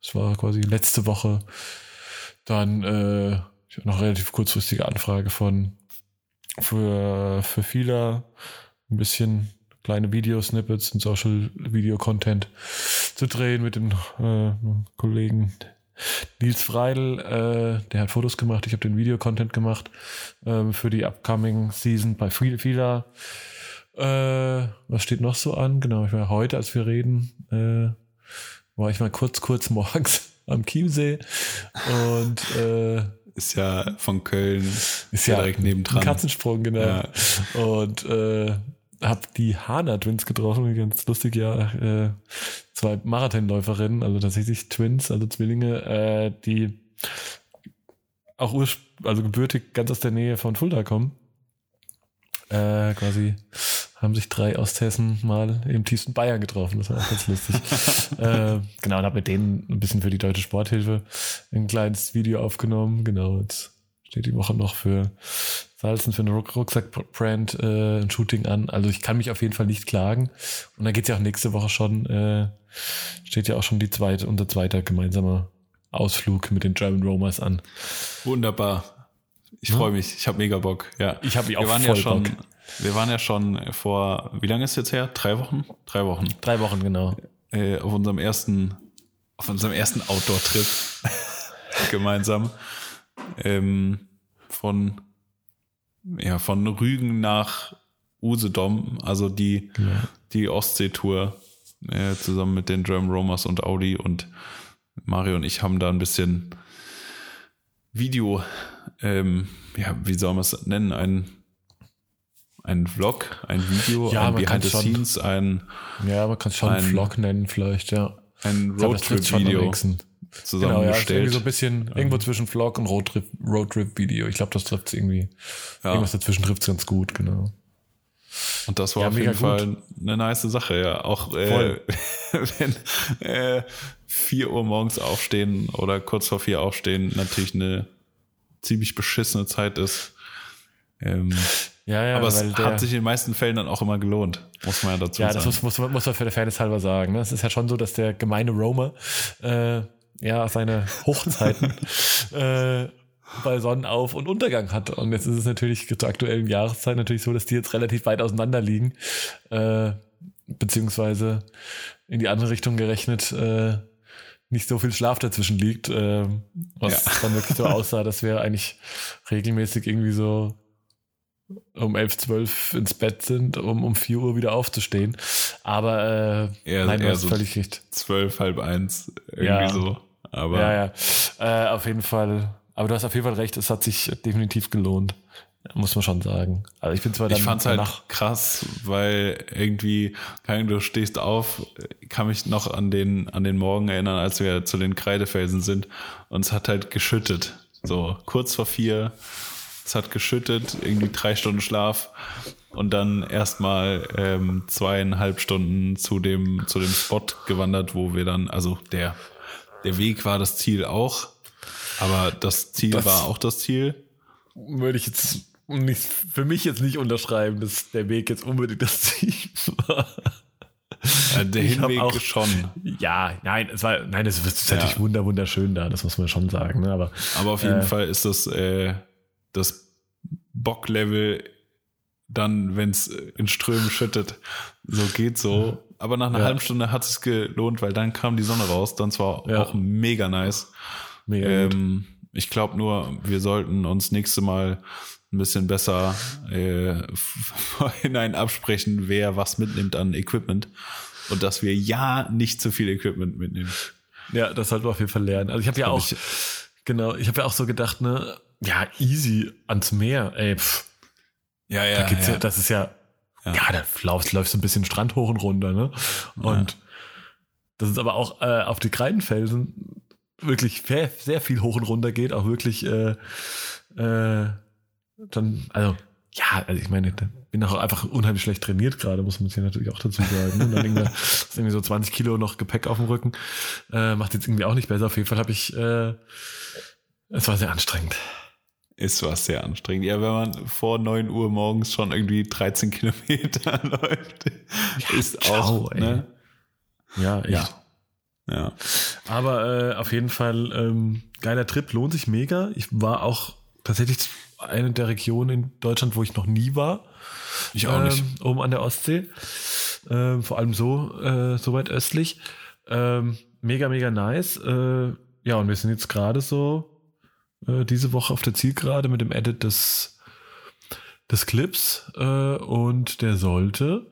das war quasi letzte Woche. Dann äh, ich noch relativ kurzfristige Anfrage von für, für viele ein bisschen kleine Videosnippets und Social Video Content zu drehen mit dem äh, Kollegen Nils Freidel, äh, der hat Fotos gemacht, ich habe den Video-Content gemacht äh, für die upcoming Season bei Fila. Äh, was steht noch so an? Genau, ich war heute, als wir reden, äh, war ich mal kurz, kurz morgens am Chiemsee und äh, ist ja von Köln ist ja direkt nebendran. Katzensprung, genau. Ja. Und äh, hab die Hana Twins getroffen, ganz lustig, ja. Äh, zwei Marathonläuferinnen, also tatsächlich Twins, also Zwillinge, äh, die auch also gebürtig ganz aus der Nähe von Fulda kommen. Äh, quasi haben sich drei Osthessen mal im tiefsten Bayern getroffen. Das war auch ganz lustig. äh, genau, und habe mit denen ein bisschen für die Deutsche Sporthilfe ein kleines Video aufgenommen. Genau, jetzt steht die Woche noch für Salzen für eine Rucksack-Brand äh, ein Shooting an. Also ich kann mich auf jeden Fall nicht klagen. Und dann geht's ja auch nächste Woche schon, äh, steht ja auch schon die zweite, unser zweiter gemeinsamer Ausflug mit den German Romers an. Wunderbar. Ich ja? freue mich. Ich habe mega Bock. Ja. Ich habe auch wir waren voll ja schon, Bock. Wir waren ja schon vor, wie lange ist jetzt her? Drei Wochen? Drei Wochen. Drei Wochen, genau. Äh, auf unserem ersten, auf unserem ersten Outdoor-Trip gemeinsam. Ähm, von, ja, von Rügen nach Usedom, also die, ja. die Ostsee-Tour, äh, zusammen mit den German Romers und Audi und Mario und ich haben da ein bisschen Video, ähm, ja, wie soll man es nennen, ein ein Vlog, ein Video, ja, ein Behind the schon, Scenes, ein Ja, man kann es schon ein Vlog nennen vielleicht, ja. Ein Roadtrip-Video zusammengestellt. Genau, ja, irgendwie so ein bisschen ja. irgendwo zwischen Vlog und Roadtrip, Roadtrip-Video. Ich glaube, das trifft es irgendwie. Ja. Irgendwas dazwischen trifft es ganz gut, genau. Und das war ja, auf jeden Fall gut. eine nice Sache, ja. Auch äh, wenn äh, 4 Uhr morgens aufstehen oder kurz vor 4 aufstehen natürlich eine ziemlich beschissene Zeit ist. Ähm, ja, ja, aber es hat sich in den meisten Fällen dann auch immer gelohnt, muss man ja dazu ja, sagen. Ja, das muss, muss, muss man für der Fairness halber sagen. Ne? Es ist ja schon so, dass der gemeine Roamer äh, ja seine Hochzeiten äh, bei Sonnenauf- und Untergang hat. Und jetzt ist es natürlich zur aktuellen Jahreszeit natürlich so, dass die jetzt relativ weit auseinander liegen. Äh, beziehungsweise in die andere Richtung gerechnet äh, nicht so viel Schlaf dazwischen liegt, äh, was ja. dann wirklich so aussah, dass wir eigentlich regelmäßig irgendwie so um 11, 12 ins Bett sind, um um 4 Uhr wieder aufzustehen. Aber äh, eher, nein, eher so völlig recht. 12, halb eins, irgendwie ja. so. Aber ja, ja. Äh, auf jeden Fall. Aber du hast auf jeden Fall recht, es hat sich definitiv gelohnt. Muss man schon sagen. Also ich bin zwar dann Ich fand's halt krass, weil irgendwie, keine du stehst auf, kann mich noch an den, an den Morgen erinnern, als wir zu den Kreidefelsen sind und es hat halt geschüttet. So, kurz vor vier, es hat geschüttet, irgendwie drei Stunden Schlaf und dann erstmal ähm, zweieinhalb Stunden zu dem, zu dem Spot gewandert, wo wir dann, also der, der Weg war das Ziel auch, aber das Ziel das war auch das Ziel. Würde ich jetzt nicht, für mich jetzt nicht unterschreiben, dass der Weg jetzt unbedingt das Ziel war. Ja, der ich Hinweg auch, schon. Ja, nein, es war, nein, es ist ja. natürlich wunder, wunderschön da, das muss man schon sagen. Ne? Aber, aber auf jeden äh, Fall ist das, äh, das Bocklevel dann, wenn es in Strömen schüttet, so geht so. Aber nach einer ja. halben Stunde hat es gelohnt, weil dann kam die Sonne raus. Dann zwar ja. auch mega nice. Mega ähm, ich glaube nur, wir sollten uns nächste Mal ein bisschen besser äh, vorhinein absprechen, wer was mitnimmt an Equipment und dass wir ja nicht zu viel Equipment mitnehmen. Ja, das sollten wir auf jeden Fall lernen. Also ich habe ja auch, ich, genau, ich habe ja auch so gedacht, ne, ja, easy ans Meer, ey, pff. Ja, ja, da geht's ja. ja. Das ist ja, ja, ja da läufst, läufst ein bisschen Strand hoch und runter, ne? Und ja. das ist aber auch äh, auf die Kreidenfelsen wirklich sehr, sehr viel hoch und runter geht, auch wirklich äh, äh, dann, also ja, also ich meine, bin auch einfach unheimlich schlecht trainiert gerade, muss man sich natürlich auch dazu sagen. Ne? dann irgendwie, ist irgendwie so 20 Kilo noch Gepäck auf dem Rücken. Äh, macht jetzt irgendwie auch nicht besser. Auf jeden Fall habe ich, äh, es war sehr anstrengend. Ist was sehr anstrengend. Ja, wenn man vor 9 Uhr morgens schon irgendwie 13 Kilometer läuft, ja, ist auch, ciao, ne? Ja, echt. Ja. ja. Aber äh, auf jeden Fall ähm, geiler Trip, lohnt sich mega. Ich war auch tatsächlich eine der Regionen in Deutschland, wo ich noch nie war. Ich auch nicht. Ähm, oben an der Ostsee. Ähm, vor allem so, äh, so weit östlich. Ähm, mega, mega nice. Äh, ja, und wir sind jetzt gerade so äh, diese Woche auf der Zielgerade mit dem Edit des, des Clips. Äh, und der sollte.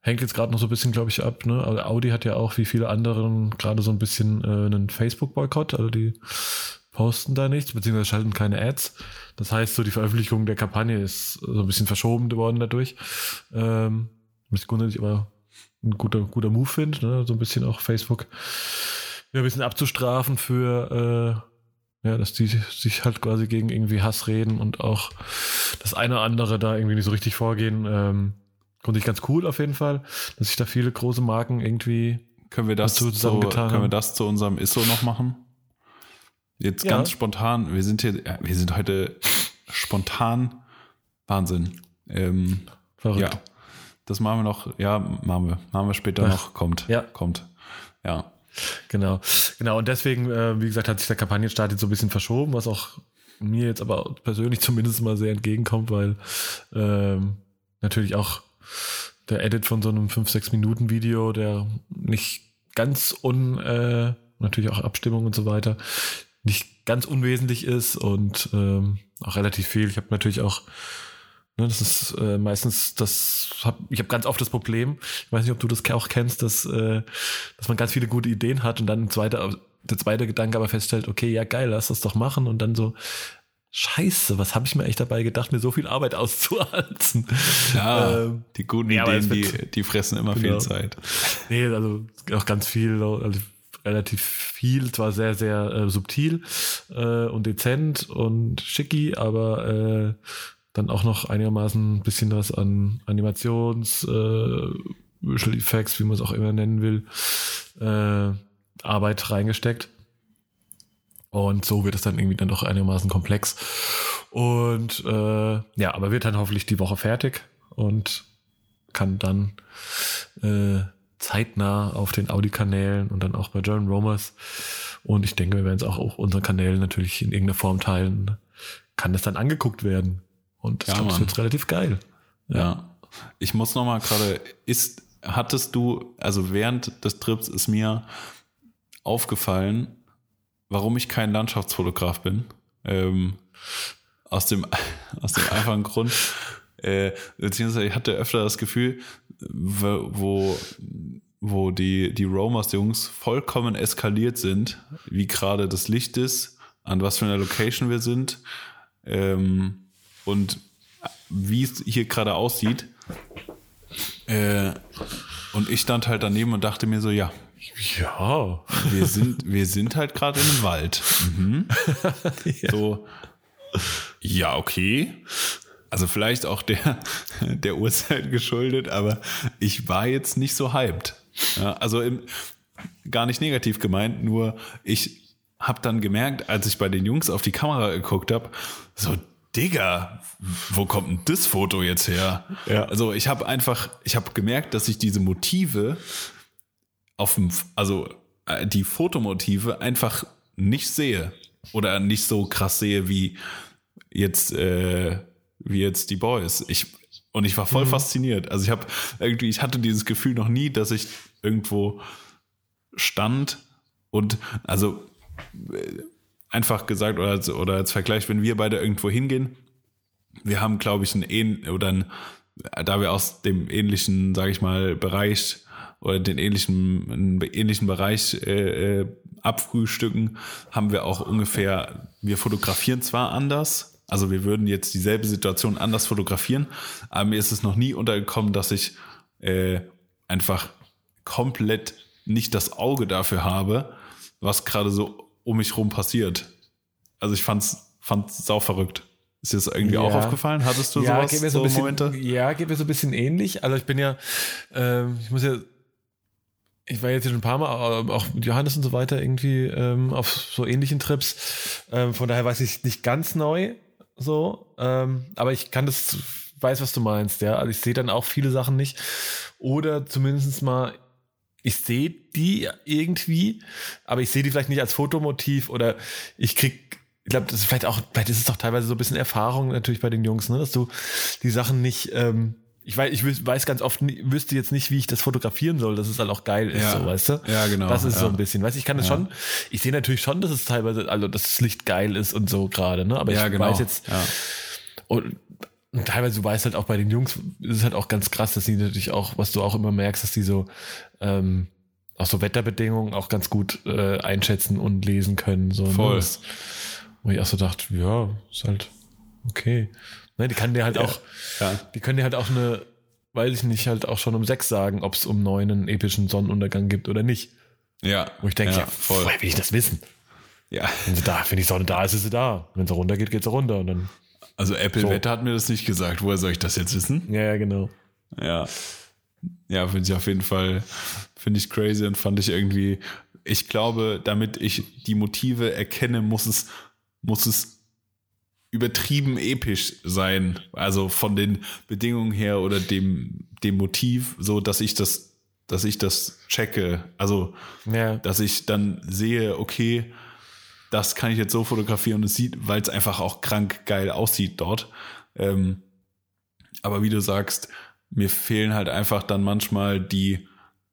Hängt jetzt gerade noch so ein bisschen, glaube ich, ab. Ne? Also Audi hat ja auch wie viele anderen gerade so ein bisschen äh, einen Facebook-Boykott. Also die posten da nichts, beziehungsweise schalten keine Ads. Das heißt, so die Veröffentlichung der Kampagne ist so ein bisschen verschoben worden dadurch. Ähm, was ich grundsätzlich aber ein guter, guter Move finde, ne? so ein bisschen auch Facebook ja, ein bisschen abzustrafen für, äh, ja, dass die sich halt quasi gegen irgendwie Hass reden und auch das eine oder andere da irgendwie nicht so richtig vorgehen. Ähm, grundsätzlich ganz cool auf jeden Fall, dass sich da viele große Marken irgendwie können wir das, zu, können wir das zu unserem ISO noch machen? Jetzt ja. ganz spontan, wir sind hier, wir sind heute spontan Wahnsinn. Ähm, Verrückt. Ja, das machen wir noch, ja, machen wir, machen wir später Ach, noch, kommt, ja. kommt, ja. Genau, genau. Und deswegen, äh, wie gesagt, hat sich der Kampagnenstart jetzt so ein bisschen verschoben, was auch mir jetzt aber persönlich zumindest mal sehr entgegenkommt, weil ähm, natürlich auch der Edit von so einem 5-6 Minuten Video, der nicht ganz un, äh, natürlich auch Abstimmung und so weiter, nicht ganz unwesentlich ist und ähm, auch relativ viel. Ich habe natürlich auch, das ist äh, meistens das, hab, ich habe ganz oft das Problem, ich weiß nicht, ob du das auch kennst, dass, äh, dass man ganz viele gute Ideen hat und dann ein zweiter, der zweite Gedanke aber feststellt, okay, ja geil, lass das doch machen und dann so, Scheiße, was habe ich mir echt dabei gedacht, mir so viel Arbeit auszuhalten? Ja, ähm, die guten nee, Ideen, die, die fressen immer genau. viel Zeit. Nee, also auch ganz viel, also relativ viel, zwar sehr, sehr äh, subtil äh, und dezent und schicki, aber äh, dann auch noch einigermaßen ein bisschen was an Animations, äh, Visual Effects, wie man es auch immer nennen will, äh, Arbeit reingesteckt. Und so wird es dann irgendwie dann doch einigermaßen komplex. Und äh, ja, aber wird dann hoffentlich die Woche fertig und kann dann äh, zeitnah auf den Audi-Kanälen und dann auch bei John Romers. Und ich denke, wir werden es auch auf unseren Kanälen natürlich in irgendeiner Form teilen. Kann das dann angeguckt werden. Und ja, das wird relativ geil. Ja. ja. Ich muss noch mal gerade, ist, hattest du, also während des Trips ist mir aufgefallen, warum ich kein Landschaftsfotograf bin. Ähm, aus dem, aus dem einfachen Grund, äh, beziehungsweise ich hatte öfter das Gefühl, wo, wo die, die Romers-Jungs vollkommen eskaliert sind, wie gerade das Licht ist, an was für einer Location wir sind ähm, und wie es hier gerade aussieht. Äh, und ich stand halt daneben und dachte mir so, ja, ja. Wir sind, wir sind halt gerade in einem Wald. Mhm. ja. So, ja, okay. Also vielleicht auch der, der Uhrzeit geschuldet, aber ich war jetzt nicht so hyped. Ja, also im, gar nicht negativ gemeint, nur ich habe dann gemerkt, als ich bei den Jungs auf die Kamera geguckt habe, so Digga, wo kommt denn das Foto jetzt her? Ja. Also ich habe einfach, ich habe gemerkt, dass ich diese Motive auf dem, also äh, die Fotomotive einfach nicht sehe oder nicht so krass sehe wie jetzt äh, wie jetzt die Boys. Ich und ich war voll mhm. fasziniert. Also ich habe irgendwie, ich hatte dieses Gefühl noch nie, dass ich irgendwo stand und also äh, einfach gesagt oder als, oder als Vergleich, wenn wir beide irgendwo hingehen, wir haben glaube ich ein oder ein, da wir aus dem ähnlichen, sage ich mal, Bereich oder den ähnlichen, einen ähnlichen Bereich äh, äh, abfrühstücken, haben wir auch ungefähr, wir fotografieren zwar anders, also wir würden jetzt dieselbe Situation anders fotografieren, aber mir ist es noch nie untergekommen, dass ich äh, einfach komplett nicht das Auge dafür habe, was gerade so um mich rum passiert. Also ich fand's, fand's sau verrückt. Ist dir das irgendwie ja. auch aufgefallen? Hattest du ja, sowas, geht mir so, so bisschen, Momente? Ja, geht mir so ein bisschen ähnlich. Also ich bin ja, äh, ich muss ja ich war jetzt schon ein paar Mal, äh, auch mit Johannes und so weiter, irgendwie ähm, auf so ähnlichen Trips. Ähm, von daher weiß ich nicht ganz neu so. Ähm, aber ich kann das, weiß, was du meinst, ja. Also ich sehe dann auch viele Sachen nicht. Oder zumindest mal, ich sehe die irgendwie, aber ich sehe die vielleicht nicht als Fotomotiv oder ich krieg ich glaube, das ist vielleicht auch, vielleicht ist es doch teilweise so ein bisschen Erfahrung natürlich bei den Jungs, ne, dass du die Sachen nicht ähm, ich weiß, ich weiß ganz oft, wüsste jetzt nicht, wie ich das fotografieren soll, dass es halt auch geil ist, ja. so, weißt du? Ja, genau. Das ist ja. so ein bisschen, weißt du, ich kann das ja. schon, ich sehe natürlich schon, dass es teilweise, also, dass das Licht geil ist und so gerade, ne? Aber ich genau. weiß jetzt, und, und teilweise, du weißt halt auch bei den Jungs, ist es halt auch ganz krass, dass die natürlich auch, was du auch immer merkst, dass die so, ähm, auch so Wetterbedingungen auch ganz gut äh, einschätzen und lesen können. So, ne? Voll. Ne? Das, wo ich auch so dachte, ja, ist halt okay. Ne, die kann dir halt ja. auch, ja. die können dir halt auch eine, weiß ich nicht, halt auch schon um sechs sagen, ob es um neun einen epischen Sonnenuntergang gibt oder nicht. Ja. Wo ich denke, ja, ja voll. will ich das wissen? Ja. Wenn sie da, wenn die Sonne da ist, ist sie da. Wenn sie runter geht, geht sie runter. Und dann also Apple so. Wetter hat mir das nicht gesagt. Woher soll ich das jetzt wissen? Ja, ja genau. Ja. Ja, finde ich auf jeden Fall, finde ich crazy und fand ich irgendwie, ich glaube, damit ich die Motive erkenne, muss es, muss es übertrieben episch sein. Also von den Bedingungen her oder dem, dem Motiv, so dass ich das, dass ich das checke. Also, ja. dass ich dann sehe, okay, das kann ich jetzt so fotografieren und es sieht, weil es einfach auch krank geil aussieht dort. Ähm, aber wie du sagst, mir fehlen halt einfach dann manchmal die,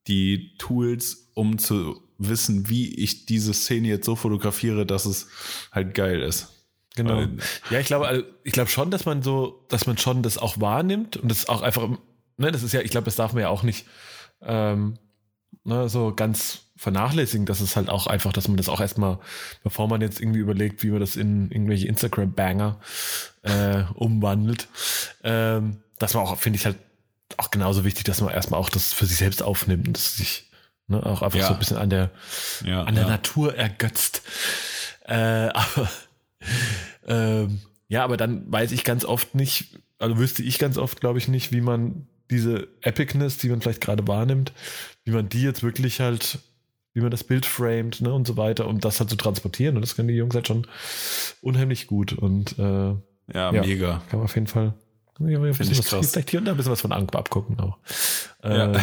die Tools, um zu wissen, wie ich diese Szene jetzt so fotografiere, dass es halt geil ist. Genau. Weil, ja, ich glaube, also, ich glaube schon, dass man so, dass man schon das auch wahrnimmt und das auch einfach, ne, das ist ja, ich glaube, das darf man ja auch nicht ähm, ne, so ganz vernachlässigen, dass es halt auch einfach, dass man das auch erstmal, bevor man jetzt irgendwie überlegt, wie man das in irgendwelche Instagram-Banger äh, umwandelt, ähm, dass man auch, finde ich halt auch genauso wichtig, dass man erstmal auch das für sich selbst aufnimmt und das sich ne, auch einfach ja. so ein bisschen an der, ja, an der ja. Natur ergötzt. Äh, aber ähm, ja, aber dann weiß ich ganz oft nicht, also wüsste ich ganz oft, glaube ich, nicht, wie man diese Epicness, die man vielleicht gerade wahrnimmt, wie man die jetzt wirklich halt, wie man das Bild framed, ne, und so weiter, um das halt zu transportieren. Und das können die Jungs halt schon unheimlich gut. Und äh, ja, ja, mega. Kann man auf jeden Fall. Ja, ein bisschen was, krass. vielleicht hier und da ein bisschen was von Ank abgucken auch. Ja. Ähm,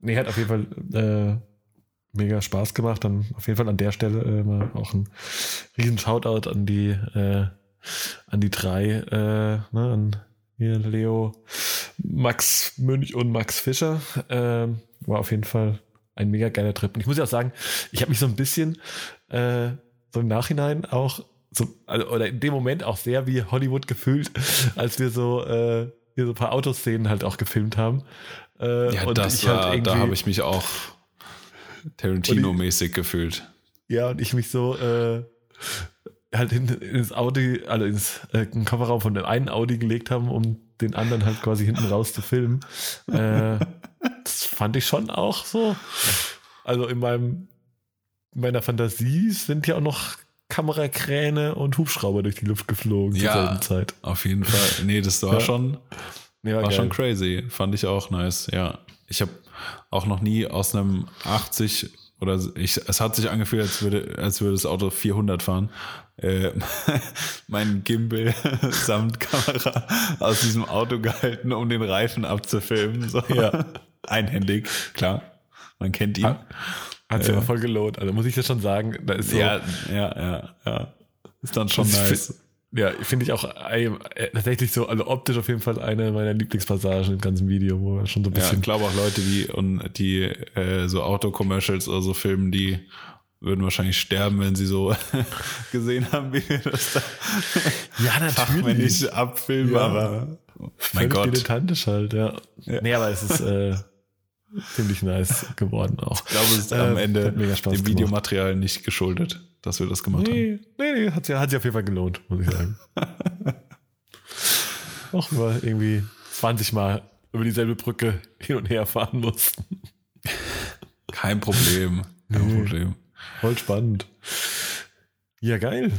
nee, hat auf jeden Fall äh, mega Spaß gemacht. Dann auf jeden Fall an der Stelle äh, mal auch ein riesen Shoutout an die äh, an die drei, äh, ne, an hier Leo, Max Münch und Max Fischer. Äh, war auf jeden Fall ein mega geiler Trip. Und ich muss ja auch sagen, ich habe mich so ein bisschen äh, so im Nachhinein auch so, also, oder in dem Moment auch sehr wie Hollywood gefühlt, als wir so äh, hier so ein paar Autoszenen halt auch gefilmt haben. Äh, ja, und das war, halt da habe ich mich auch Tarantino-mäßig gefühlt. Ja, und ich mich so äh, halt in, ins Audi, also ins äh, Kofferraum von dem einen Audi gelegt haben, um den anderen halt quasi hinten raus zu filmen. Äh, das fand ich schon auch so. Also in meinem in meiner Fantasie sind ja auch noch Kamerakräne und Hubschrauber durch die Luft geflogen ja, zur selben Zeit. Auf jeden Fall. Nee, das war ja. schon, nee, war, war schon crazy. Fand ich auch nice. Ja. Ich habe auch noch nie aus einem 80 oder ich, es hat sich angefühlt, als würde, als würde das Auto 400 fahren. Äh, mein Gimbal samt Kamera aus diesem Auto gehalten, um den Reifen abzufilmen. So. Ja. Einhändig, klar. Man kennt ihn. Hat, sich äh, aber voll gelohnt. Also muss ich das schon sagen. Da ist so, ja, ja, ja, ja. Ist dann schon nice. Ja, finde ich auch äh, tatsächlich so, also optisch auf jeden Fall eine meiner Lieblingspassagen im ganzen Video, wo man schon so ein bisschen. Ja, ich glaube auch Leute, die und die äh, so Autocommercials oder so filmen, die würden wahrscheinlich sterben, wenn sie so gesehen haben, wie wir das da ja, natürlich. abfilmen, ja. aber mein Gott. dilettantisch halt, ja. ja. Nee, aber es ist äh, ziemlich nice geworden auch. Ich glaube, es ist äh, am Ende dem Videomaterial nicht geschuldet dass wir das gemacht nee, haben. Nee, nee, hat, hat sich auf jeden Fall gelohnt, muss ich sagen. Auch wir irgendwie 20 Mal über dieselbe Brücke hin und her fahren mussten. Kein Problem. Kein Problem. Voll spannend. Ja, geil.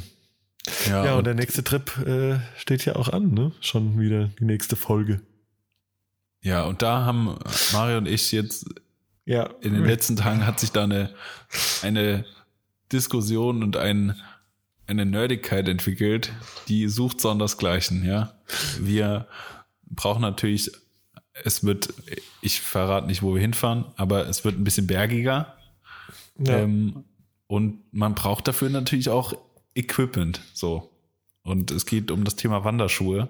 Ja, ja und, und, der nächste Trip äh, steht ja auch an, ne? Schon wieder die nächste Folge. Ja, und da haben Mario und ich jetzt ja. in den letzten Tagen hat sich da eine, eine Diskussion und ein, eine Nerdigkeit entwickelt, die sucht sondersgleichen, ja. Wir brauchen natürlich, es wird, ich verrate nicht, wo wir hinfahren, aber es wird ein bisschen bergiger. Ja. Ähm, und man braucht dafür natürlich auch Equipment, so. Und es geht um das Thema Wanderschuhe.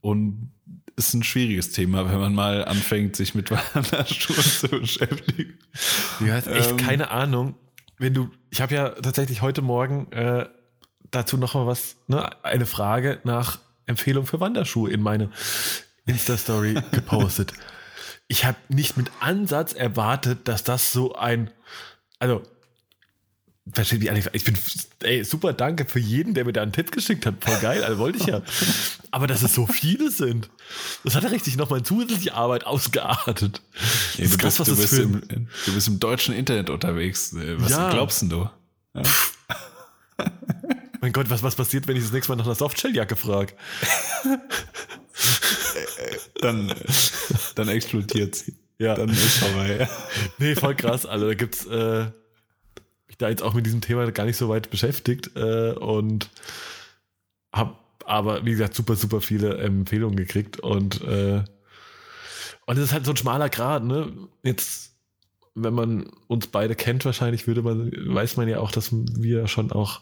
Und es ist ein schwieriges Thema, wenn man mal anfängt, sich mit Wanderschuhen zu beschäftigen. Du hast echt ähm, keine Ahnung, wenn du, ich habe ja tatsächlich heute Morgen äh, dazu noch mal was, ne, eine Frage nach Empfehlung für Wanderschuhe in meine Insta-Story gepostet. Ich habe nicht mit Ansatz erwartet, dass das so ein, also Versteht die eigentlich? Ich bin ey, super danke für jeden, der mir da einen Tipp geschickt hat. Voll geil, also wollte ich ja. Aber dass es so viele sind, das hat ja richtig nochmal zusätzliche Arbeit ausgeartet. Ja, du, krass, bist, du, bist im, du, bist im, deutschen Internet unterwegs. Was ja. glaubst du? Ja. mein Gott, was, was passiert, wenn ich das nächste Mal nach einer Softshell-Jacke frage? dann, dann explodiert sie. Ja. Dann ist vorbei. nee, voll krass. Also da gibt's äh, da jetzt auch mit diesem Thema gar nicht so weit beschäftigt äh, und habe aber, wie gesagt, super, super viele Empfehlungen gekriegt und äh, und es ist halt so ein schmaler Grad, ne? Jetzt, wenn man uns beide kennt, wahrscheinlich würde man, weiß man ja auch, dass wir schon auch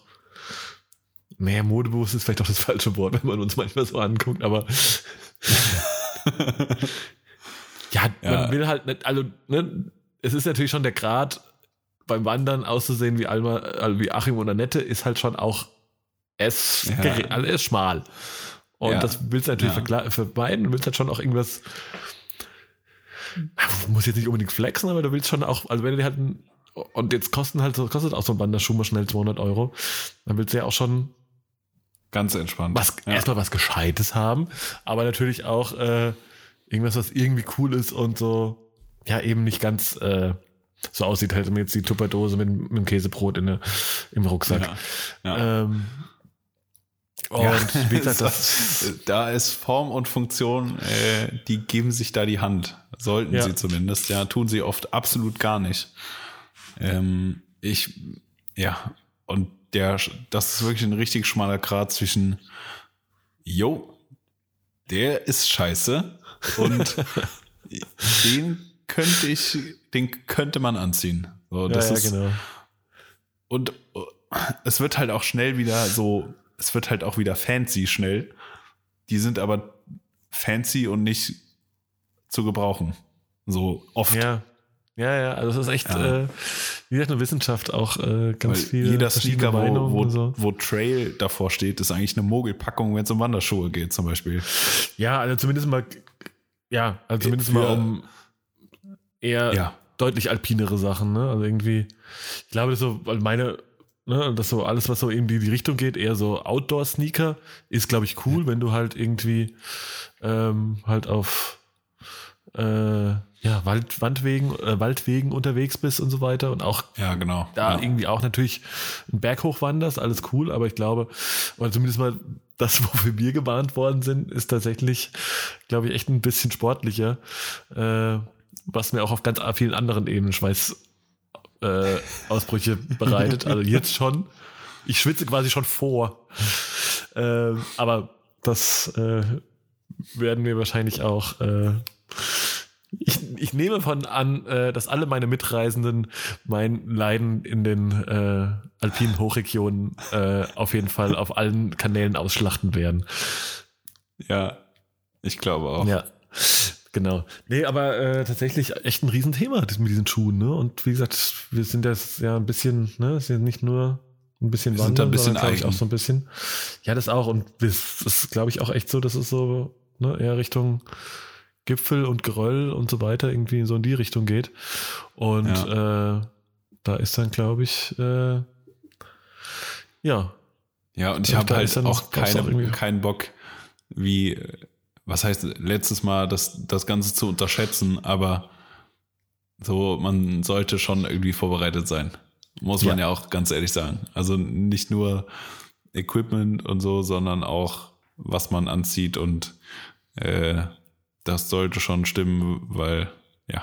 mehr modebewusst ist vielleicht auch das falsche Wort, wenn man uns manchmal so anguckt, aber ja, man ja. will halt nicht, also, ne, es ist natürlich schon der Grad, beim Wandern auszusehen wie Alma, also wie Achim und Annette, ist halt schon auch es, ja. also ist schmal. Und ja. das willst du natürlich ja. vermeiden. Du willst halt schon auch irgendwas, muss jetzt nicht unbedingt flexen, aber du willst schon auch, also wenn du halt ein, und jetzt kosten halt, kostet auch so ein Wanderschuh mal schnell 200 Euro, dann willst du ja auch schon ganz entspannt. Was, ja. Erstmal was Gescheites haben, aber natürlich auch äh, irgendwas, was irgendwie cool ist und so, ja, eben nicht ganz, äh, so aussieht, hätte man jetzt die Tupperdose mit, mit dem Käsebrot in der, im Rucksack. Ja, ja. Ähm, und ja, wie gesagt, das, da ist Form und Funktion, äh, die geben sich da die Hand. Sollten ja. sie zumindest. Ja, tun sie oft absolut gar nicht. Ähm, ich, ja, und der, das ist wirklich ein richtig schmaler Grad zwischen, jo, der ist scheiße und den könnte ich, den könnte man anziehen. So, ja, ja, ist, genau. Und es wird halt auch schnell wieder so, es wird halt auch wieder fancy schnell. Die sind aber fancy und nicht zu gebrauchen. So oft. Ja. Ja, ja, also das ist echt, ja. äh, wie gesagt, eine Wissenschaft auch äh, ganz viel. Jeder Sneaker, wo, wo, so. wo, Trail davor steht, ist eigentlich eine Mogelpackung, wenn es um Wanderschuhe geht, zum Beispiel. Ja, also zumindest mal, ja, also zumindest Für, mal um eher ja. Deutlich alpinere Sachen, ne? Also irgendwie, ich glaube, das so, weil meine, ne, das so alles, was so in die Richtung geht, eher so Outdoor-Sneaker, ist, glaube ich, cool, wenn du halt irgendwie ähm, halt auf äh, ja, Wald, Wandwegen, äh, Waldwegen unterwegs bist und so weiter und auch ja, genau. da ja. irgendwie auch natürlich einen Berg hochwanderst, alles cool, aber ich glaube, oder zumindest mal das, wofür wir gewarnt worden sind, ist tatsächlich, glaube ich, echt ein bisschen sportlicher, äh, was mir auch auf ganz vielen anderen Ebenen Schweiß äh, Ausbrüche bereitet. Also jetzt schon. Ich schwitze quasi schon vor. Äh, aber das äh, werden wir wahrscheinlich auch äh, ich, ich nehme von an, äh, dass alle meine Mitreisenden mein Leiden in den äh, alpinen Hochregionen äh, auf jeden Fall auf allen Kanälen ausschlachten werden. Ja, ich glaube auch. Ja, genau. Nee, aber äh, tatsächlich echt ein Riesenthema das mit diesen Schuhen. Ne? Und wie gesagt, wir sind jetzt ja ein bisschen, ne, sind nicht nur ein bisschen wir wandern, sind ein bisschen ich auch so ein bisschen. Ja, das auch. Und das ist, glaube ich, auch echt so, dass es so ne, eher Richtung Gipfel und Geröll und so weiter irgendwie so in die Richtung geht. Und ja. äh, da ist dann, glaube ich, äh, ja. Ja, und ich habe halt auch, keine, auch keinen Bock, wie, was heißt letztes Mal, das, das Ganze zu unterschätzen, aber so, man sollte schon irgendwie vorbereitet sein. Muss man ja, ja auch ganz ehrlich sagen. Also nicht nur Equipment und so, sondern auch, was man anzieht und äh, das sollte schon stimmen, weil ja,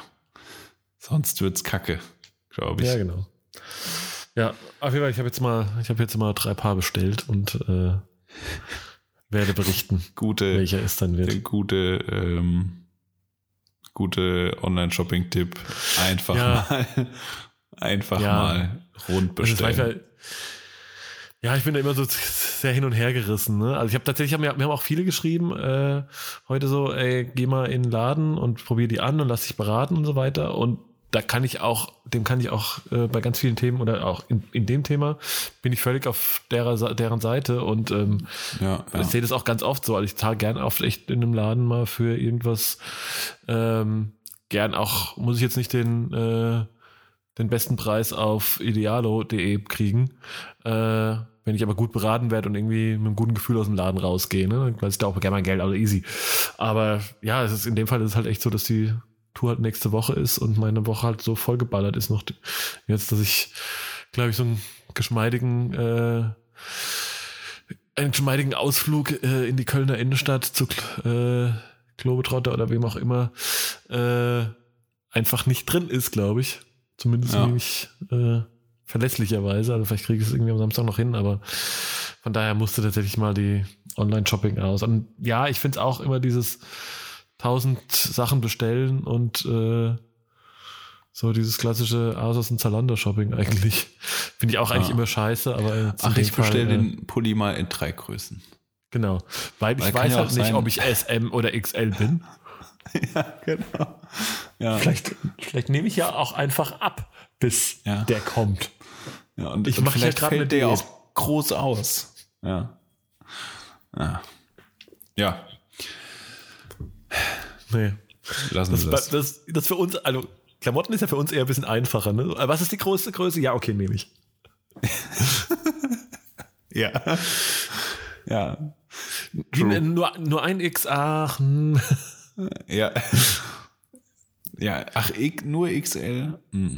sonst wird's kacke, glaube ich. Ja, genau. Ja, auf jeden Fall, ich habe jetzt mal, ich habe jetzt mal drei Paar bestellt und äh, werde berichten, gute, welcher es dann wird. Gute, ähm, gute Online-Shopping-Tipp. Einfach ja. mal, einfach ja. mal rund bestellen. Ja, ich bin da immer so sehr hin und her gerissen. Ne? Also ich habe tatsächlich, wir haben auch viele geschrieben, äh, heute so, ey, geh mal in den Laden und probier die an und lass dich beraten und so weiter. Und da kann ich auch, dem kann ich auch äh, bei ganz vielen Themen oder auch in, in dem Thema bin ich völlig auf derer, deren Seite und ähm, ja, ja. ich sehe das auch ganz oft so. Also ich zahle gern oft echt in einem Laden mal für irgendwas. Ähm, gern auch, muss ich jetzt nicht den äh, den besten Preis auf idealo.de kriegen. Äh, wenn ich aber gut beraten werde und irgendwie mit einem guten Gefühl aus dem Laden rausgehe, ne, dann weiß ich da auch gerne mein Geld, also easy. Aber ja, es ist in dem Fall ist es halt echt so, dass die Tour halt nächste Woche ist und meine Woche halt so vollgeballert ist noch jetzt, dass ich, glaube ich, so einen geschmeidigen, äh, einen geschmeidigen Ausflug äh, in die Kölner Innenstadt zu äh, Globetrotter oder wem auch immer äh, einfach nicht drin ist, glaube ich. Zumindest ja. nicht äh, verlässlicherweise. Also vielleicht kriege ich es irgendwie am Samstag noch hin, aber von daher musste tatsächlich mal die Online-Shopping aus. Und ja, ich finde es auch immer dieses tausend Sachen bestellen und äh, so dieses klassische Asos und Zalando-Shopping eigentlich. Finde ich auch eigentlich immer scheiße, aber Ach, ich bestelle äh, den Pulli mal in drei Größen. Genau. Weil, Weil ich weiß ja halt nicht, ob ich SM oder XL bin. ja, genau. Ja. Vielleicht, vielleicht nehme ich ja auch einfach ab, bis ja. der kommt. Ja, und ich mache ja gerade mit der auch groß aus. Ja. Ja. Ja. Nee. Lassen das, das. das. Das für uns, also Klamotten ist ja für uns eher ein bisschen einfacher. Ne? Was ist die größte Größe? Ja, okay, nehme ich. ja. Ja. Nur, nur ein X, ach. Hm. Ja. Ja, ach, ich, nur XL. Hm.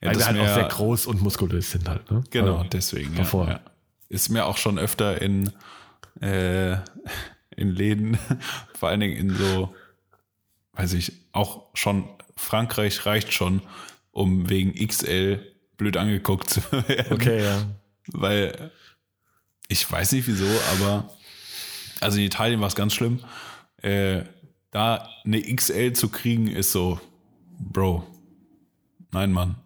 Ja, Weil wir halt auch sehr groß und muskulös sind halt. Ne? Genau, also, deswegen. Ja, ja. Ist mir auch schon öfter in, äh, in Läden, vor allen Dingen in so, weiß ich, auch schon Frankreich reicht schon, um wegen XL blöd angeguckt zu werden. Okay, ja. Weil ich weiß nicht wieso, aber also in Italien war es ganz schlimm. Äh, da eine XL zu kriegen, ist so, Bro. Nein, Mann.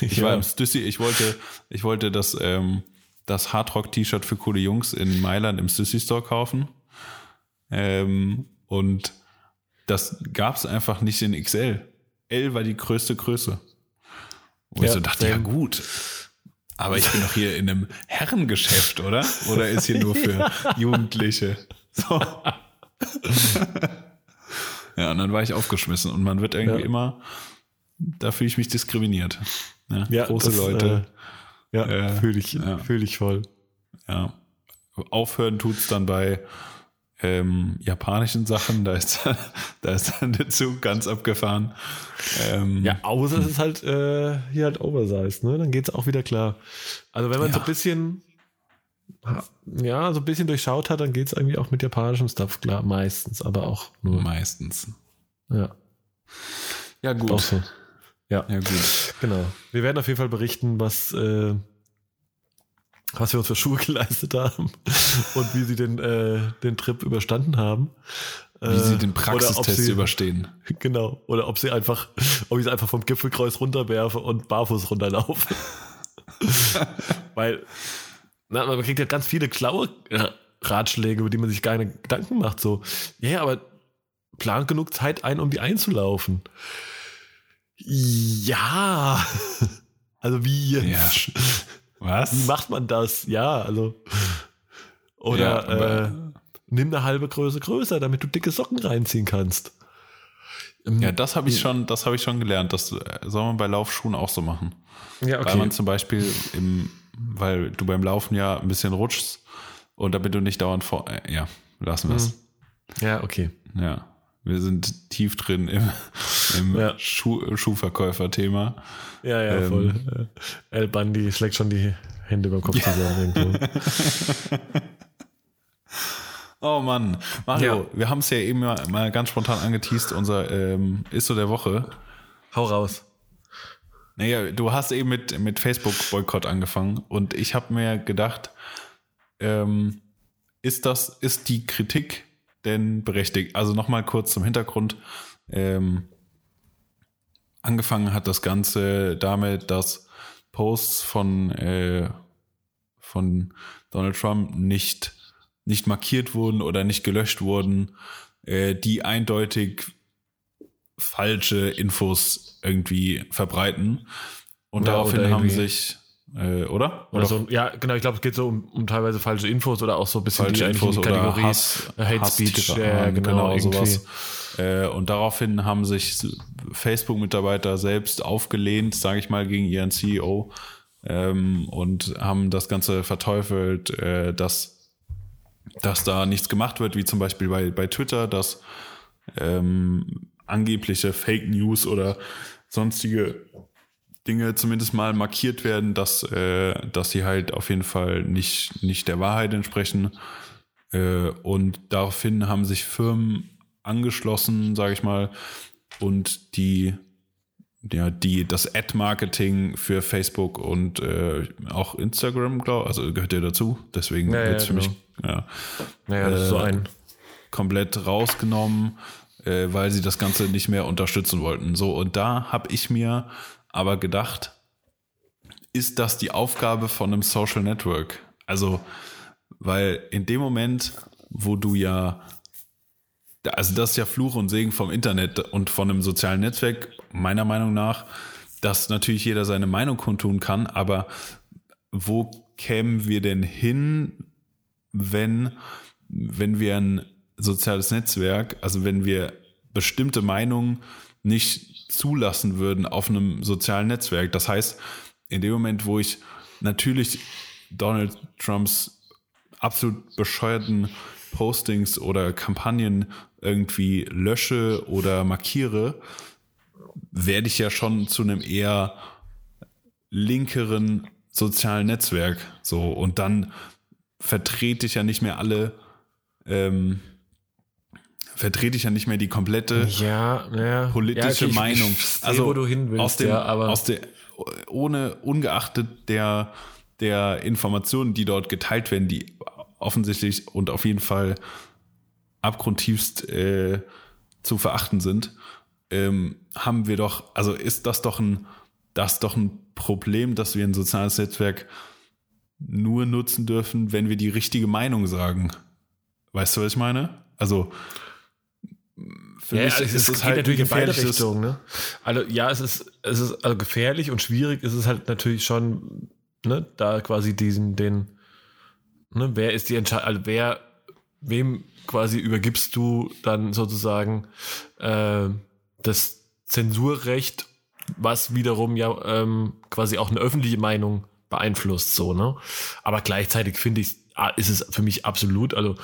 Ich ja. war im Stussy, ich wollte, ich wollte das, ähm, das Hardrock-T-Shirt für coole Jungs in Mailand im Stussy Store kaufen. Ähm, und das gab es einfach nicht in XL. L war die größte Größe. Wo ja, ich so dachte, ja gut. Aber ich bin doch hier in einem Herrengeschäft, oder? Oder ist hier nur für ja. Jugendliche? So. ja, und dann war ich aufgeschmissen und man wird irgendwie ja. immer, da fühle ich mich diskriminiert. Ja, ja große das, Leute. Äh, ja, äh, fühle ich, ja. fühl ich voll. Ja. Aufhören tut's dann bei ähm, japanischen Sachen, da ist, da ist dann der Zug ganz abgefahren. Ähm, ja, außer es ist halt äh, hier halt oversized, ne? Dann geht's auch wieder klar. Also wenn man ja. so ein bisschen ja, so ein bisschen durchschaut hat, dann geht's irgendwie auch mit japanischem Stuff klar, meistens, aber auch nur. Meistens. Ja. Ja, gut. Auch so. Ja. ja, gut. Genau. Wir werden auf jeden Fall berichten, was äh, was wir uns für Schuhe geleistet haben und wie sie den, äh, den Trip überstanden haben. Wie äh, sie den Praxistest sie, überstehen. Genau. Oder ob sie einfach, ob ich es einfach vom Gipfelkreuz runterwerfe und barfuß runterlaufe. Weil, na, man kriegt ja ganz viele klaue äh, Ratschläge, über die man sich keine Gedanken macht. So, ja, yeah, aber plant genug Zeit ein, um die einzulaufen. Ja. Also wie jetzt? Ja. Was? Wie macht man das? Ja, also. Oder ja, äh, nimm eine halbe Größe größer, damit du dicke Socken reinziehen kannst. Ähm, ja, das habe ich schon, das habe ich schon gelernt. Das äh, soll man bei Laufschuhen auch so machen. Ja, okay. Weil man zum Beispiel im, weil du beim Laufen ja ein bisschen rutschst und damit du nicht dauernd vor, äh, ja, lassen wir es. Hm. Ja, okay. Ja. Wir sind tief drin im, im ja. Schuh, Schuhverkäufer-Thema. Ja, ja, ähm, voll. El Bandi schlägt schon die Hände über den Kopf zusammen. oh Mann. Mario, ja. wir haben es ja eben mal, mal, ganz spontan angeteased, unser ähm, Ist so der Woche. Hau raus. Naja, du hast eben mit, mit Facebook-Boykott angefangen und ich habe mir gedacht, ähm, ist das, ist die Kritik denn berechtigt? Also nochmal kurz zum Hintergrund. Ähm, angefangen hat das Ganze damit, dass Posts von, äh, von Donald Trump nicht, nicht markiert wurden oder nicht gelöscht wurden, äh, die eindeutig falsche Infos irgendwie verbreiten. Und ja, daraufhin haben sich äh, oder? Oder so, ja, genau, ich glaube, es geht so um, um, teilweise falsche Infos oder auch so ein bisschen falsche die Infos Kategorie oder Hass, Hate Hass Speech, ja, genau, genau sowas. Äh, und daraufhin haben sich Facebook-Mitarbeiter selbst aufgelehnt, sage ich mal, gegen ihren CEO ähm, und haben das Ganze verteufelt, äh, dass, dass da nichts gemacht wird, wie zum Beispiel bei, bei Twitter, dass ähm, angebliche Fake News oder sonstige Dinge zumindest mal markiert werden, dass, äh, dass sie halt auf jeden Fall nicht, nicht der Wahrheit entsprechen. Äh, und daraufhin haben sich Firmen angeschlossen, sage ich mal, und die ja, die, das Ad-Marketing für Facebook und äh, auch Instagram, glaube also gehört ja dazu. Deswegen ja, wird es ja, für genau. mich ja, naja, äh, so ein komplett rausgenommen, äh, weil sie das Ganze nicht mehr unterstützen wollten. So, und da habe ich mir aber gedacht, ist das die Aufgabe von einem Social Network? Also, weil in dem Moment, wo du ja, also das ist ja Fluch und Segen vom Internet und von einem sozialen Netzwerk, meiner Meinung nach, dass natürlich jeder seine Meinung kundtun kann, aber wo kämen wir denn hin, wenn, wenn wir ein soziales Netzwerk, also wenn wir bestimmte Meinungen nicht zulassen würden auf einem sozialen Netzwerk. Das heißt, in dem Moment, wo ich natürlich Donald Trumps absolut bescheuerten Postings oder Kampagnen irgendwie lösche oder markiere, werde ich ja schon zu einem eher linkeren sozialen Netzwerk. So, und dann vertrete ich ja nicht mehr alle ähm, vertrete ich ja nicht mehr die komplette ja, ja. politische ja, okay, Meinung. Ich, ich also wo du hin willst, aus dem, ja, aber aus der, ohne ungeachtet der der Informationen, die dort geteilt werden, die offensichtlich und auf jeden Fall abgrundtiefst äh, zu verachten sind, ähm, haben wir doch, also ist das doch ein, das doch ein Problem, dass wir ein soziales Netzwerk nur nutzen dürfen, wenn wir die richtige Meinung sagen. Weißt du, was ich meine? Also für ja, mich also ist es, es halt natürlich in beide Richtungen. Ne? Also ja, es ist, es ist also gefährlich und schwierig ist es halt natürlich schon, ne, da quasi diesen, den, ne, wer ist die Entscheidung, also wer, wem quasi übergibst du dann sozusagen äh, das Zensurrecht, was wiederum ja ähm, quasi auch eine öffentliche Meinung beeinflusst, so, ne? Aber gleichzeitig finde ich, ah, ist es für mich absolut, also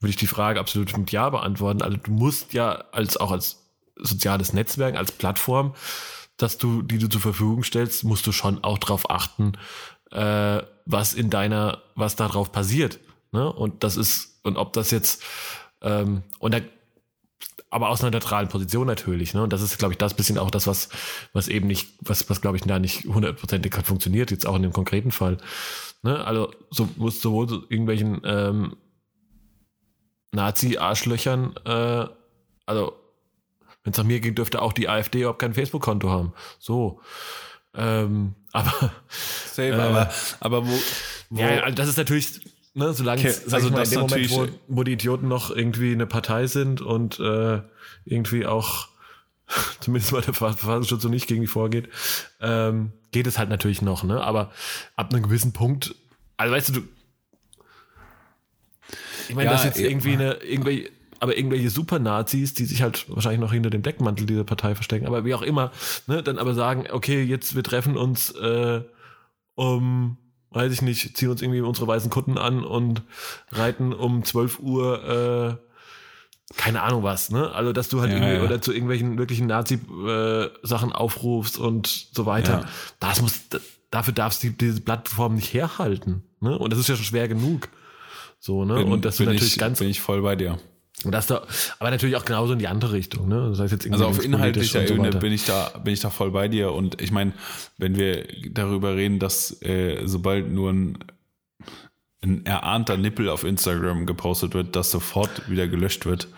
würde ich die Frage absolut mit Ja beantworten. Also du musst ja als auch als soziales Netzwerk, als Plattform, dass du, die du zur Verfügung stellst, musst du schon auch darauf achten, äh, was in deiner, was darauf passiert. Ne? Und das ist, und ob das jetzt, ähm, und da, aber aus einer neutralen Position natürlich. Ne? Und das ist, glaube ich, das bisschen auch das, was, was eben nicht, was, was glaube ich, da nicht hundertprozentig funktioniert, jetzt auch in dem konkreten Fall. Ne? Also so, muss sowohl so irgendwelchen ähm, Nazi-Arschlöchern, äh, also wenn es nach mir ging, dürfte auch die AfD überhaupt kein Facebook-Konto haben. So. Ähm, aber. Safe, äh, aber, aber wo, wo, Ja, also das ist natürlich, ne, solange okay, also mal, in dem Moment, wo, wo, die Idioten noch irgendwie eine Partei sind und äh, irgendwie auch zumindest mal der Verfassungsschutz so nicht gegen die vorgeht, ähm, geht es halt natürlich noch, ne? Aber ab einem gewissen Punkt, also weißt du, du ich meine, ja, das ist jetzt irgendwie eine, irgendwelche, aber irgendwelche Super-Nazis, die sich halt wahrscheinlich noch hinter dem Deckmantel dieser Partei verstecken, aber wie auch immer, ne, dann aber sagen, okay, jetzt wir treffen uns äh, um, weiß ich nicht, ziehen uns irgendwie unsere weißen Kutten an und reiten um 12 Uhr äh, keine Ahnung was, ne? Also, dass du halt ja, irgendwie ja. oder zu irgendwelchen wirklichen Nazi-Sachen äh, aufrufst und so weiter. Ja. Das muss, dafür darfst du diese Plattform nicht herhalten, ne? Und das ist ja schon schwer genug. So, ne? Bin, und das bin natürlich ich, ganz. Bin ich voll bei dir. Und das da, aber natürlich auch genauso in die andere Richtung, ne? Das heißt jetzt also auf inhaltlicher Ebene so bin ich da, bin ich da voll bei dir. Und ich meine, wenn wir darüber reden, dass äh, sobald nur ein, ein erahnter Nippel auf Instagram gepostet wird, das sofort wieder gelöscht wird.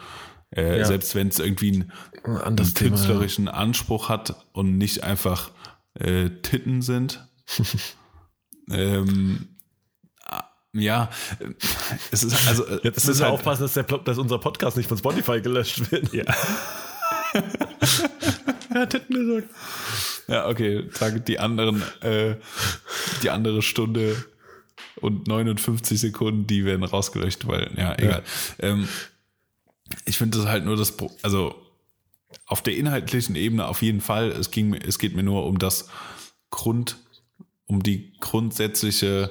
Äh, ja. Selbst wenn es irgendwie einen, einen künstlerischen Thema, ja. Anspruch hat und nicht einfach äh, Titten sind. ähm, ja, es ist also. Jetzt müssen wir halt aufpassen, dass, der, dass unser Podcast nicht von Spotify gelöscht wird. Ja. er hat Titten gesagt. Ja, okay. Sag die anderen, äh, die andere Stunde und 59 Sekunden, die werden rausgelöscht, weil, ja, egal. Ja. Ähm, ich finde das halt nur das, also auf der inhaltlichen Ebene auf jeden Fall. Es ging, es geht mir nur um das Grund, um die grundsätzliche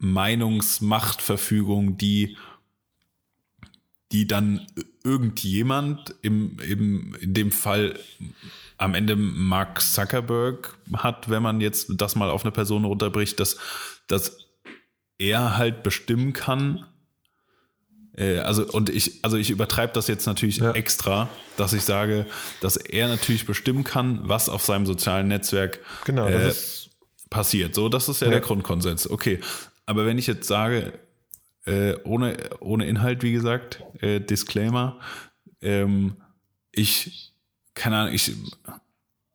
Meinungsmachtverfügung, die, die dann irgendjemand im, im, in dem Fall am Ende Mark Zuckerberg hat, wenn man jetzt das mal auf eine Person runterbricht, dass, dass er halt bestimmen kann, äh, also und ich, also ich übertreibe das jetzt natürlich ja. extra, dass ich sage, dass er natürlich bestimmen kann, was auf seinem sozialen Netzwerk genau, äh, passiert. So, das ist ja, ja, der Grundkonsens. Okay, aber wenn ich jetzt sage, äh, ohne, ohne Inhalt, wie gesagt, äh, Disclaimer, ähm, ich, keine Ahnung, ich,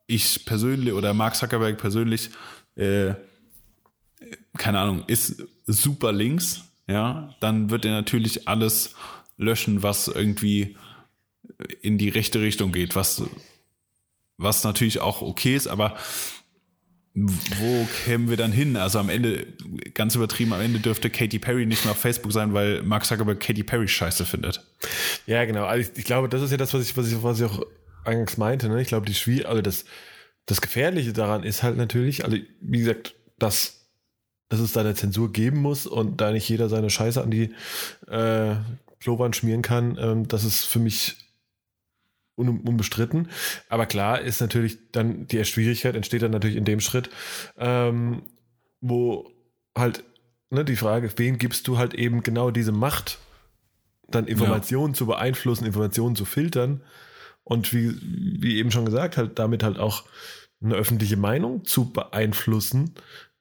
ich persönlich oder Mark Zuckerberg persönlich, äh, keine Ahnung, ist super links, ja, dann wird er natürlich alles löschen, was irgendwie in die rechte Richtung geht, was, was natürlich auch okay ist, aber wo kämen wir dann hin? Also am Ende, ganz übertrieben, am Ende dürfte Katy Perry nicht mehr auf Facebook sein, weil Mark Zuckerberg Katy Perry scheiße findet. Ja, genau. Also ich, ich glaube, das ist ja das, was ich, was ich, was ich auch eingangs meinte. Ne? Ich glaube, die Schwier also das, das Gefährliche daran ist halt natürlich, also wie gesagt, dass, dass es da eine Zensur geben muss und da nicht jeder seine Scheiße an die äh, Klowand schmieren kann, ähm, das ist für mich unbestritten. Aber klar ist natürlich dann die Schwierigkeit entsteht dann natürlich in dem Schritt, ähm, wo halt ne, die Frage, wem gibst du halt eben genau diese Macht, dann Informationen ja. zu beeinflussen, Informationen zu filtern und wie, wie eben schon gesagt, halt damit halt auch eine öffentliche Meinung zu beeinflussen.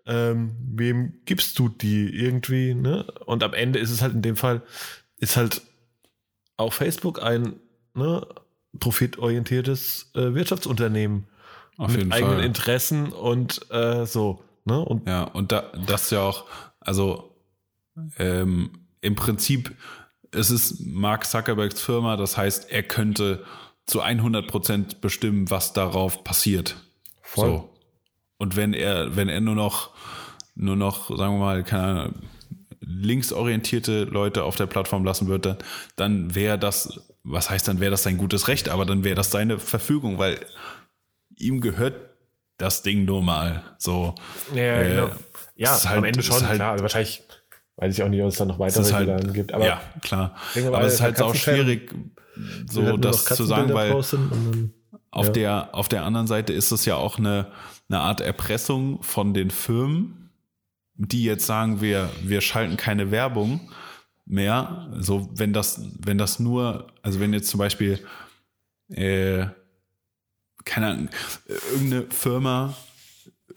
Ähm, wem gibst du die irgendwie, ne? Und am Ende ist es halt in dem Fall, ist halt auch Facebook ein, ne, profitorientiertes äh, Wirtschaftsunternehmen Auf mit eigenen Fall. Interessen und äh, so. Ne? Und ja, und da, das ja auch, also ähm, im Prinzip es ist Mark Zuckerbergs Firma, das heißt, er könnte zu 100 Prozent bestimmen, was darauf passiert. Voll. So. Und wenn er, wenn er nur noch, nur noch, sagen wir mal, keine Ahnung, linksorientierte Leute auf der Plattform lassen würde, dann, dann wäre das, was heißt dann, wäre das sein gutes Recht, aber dann wäre das seine Verfügung, weil ihm gehört das Ding nur mal. So. Ja, äh, genau. ja halt, am Ende schon, halt, klar. Also wahrscheinlich weiß ich auch nicht, ob es dann noch weitere halt, gibt. Aber ja, klar. Aber es ist halt auch schwierig, so das zu sagen, weil dann, auf, ja. der, auf der anderen Seite ist es ja auch eine, eine Art Erpressung von den Firmen, die jetzt sagen, wir, wir schalten keine Werbung mehr. So, wenn das, wenn das nur, also wenn jetzt zum Beispiel, äh, keine Ahnung, irgendeine Firma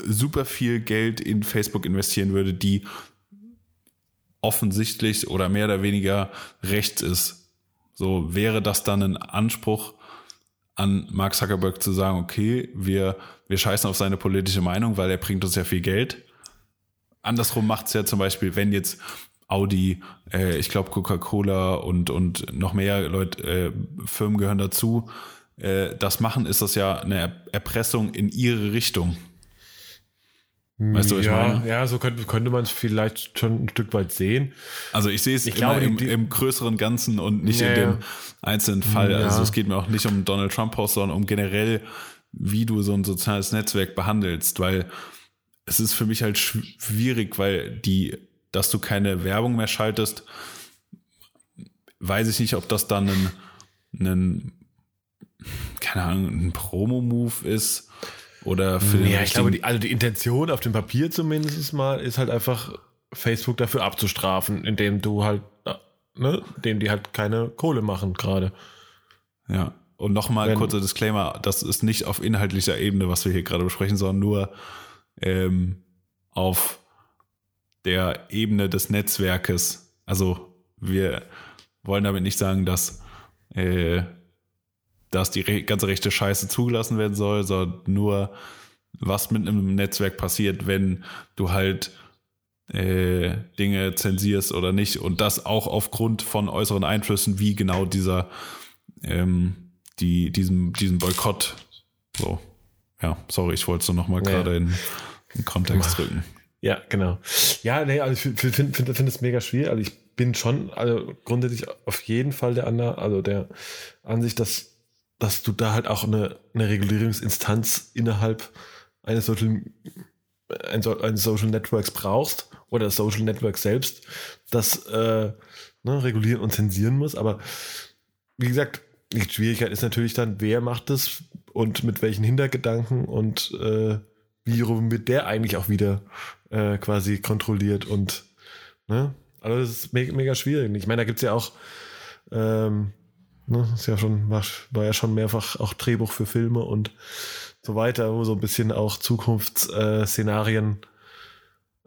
super viel Geld in Facebook investieren würde, die offensichtlich oder mehr oder weniger rechts ist. So wäre das dann ein Anspruch an Mark Zuckerberg zu sagen, okay, wir, wir scheißen auf seine politische Meinung, weil er bringt uns ja viel Geld. Andersrum macht es ja zum Beispiel, wenn jetzt Audi, äh, ich glaube Coca-Cola und, und noch mehr Leute, äh, Firmen gehören dazu, äh, das machen, ist das ja eine Erpressung in ihre Richtung. Weißt du, was ja, ich meine? Ja, so könnte, könnte man es vielleicht schon ein Stück weit sehen. Also ich sehe es ich glaube, im, im, größeren Ganzen und nicht ja, in dem einzelnen Fall. Ja. Also es geht mir auch nicht um Donald Trump Post, sondern um generell, wie du so ein soziales Netzwerk behandelst, weil es ist für mich halt schwierig, weil die, dass du keine Werbung mehr schaltest, weiß ich nicht, ob das dann ein, ein keine Ahnung, ein Promo-Move ist oder für Ja, ich glaube, die, also die Intention auf dem Papier zumindest mal ist halt einfach Facebook dafür abzustrafen, indem du halt, ne, indem die halt keine Kohle machen gerade. Ja. Und nochmal ein kurzer Disclaimer, das ist nicht auf inhaltlicher Ebene, was wir hier gerade besprechen, sondern nur ähm, auf der Ebene des Netzwerkes. Also wir wollen damit nicht sagen, dass äh, dass die ganze rechte Scheiße zugelassen werden soll, sondern nur, was mit einem Netzwerk passiert, wenn du halt äh, Dinge zensierst oder nicht. Und das auch aufgrund von äußeren Einflüssen, wie genau dieser, ähm, die, diesem, diesem Boykott. So. Ja, sorry, ich wollte es nur nochmal ja. gerade in, in Kontext drücken. Ja, genau. Ja, nee, also ich finde find, find, find es mega schwierig. Also ich bin schon, also grundsätzlich auf jeden Fall der Anna, also der Ansicht, dass dass du da halt auch eine, eine Regulierungsinstanz innerhalb eines Social, eines Social Networks brauchst oder das Social Network selbst, das äh, ne, regulieren und zensieren muss. Aber wie gesagt, die Schwierigkeit ist natürlich dann, wer macht das und mit welchen Hintergedanken und äh, wie wird der eigentlich auch wieder äh, quasi kontrolliert und ne? Also das ist mega, mega schwierig. Ich meine, da gibt es ja auch ähm, Ne, ist ja schon, war, war ja schon mehrfach auch Drehbuch für Filme und so weiter, wo so ein bisschen auch Zukunftsszenarien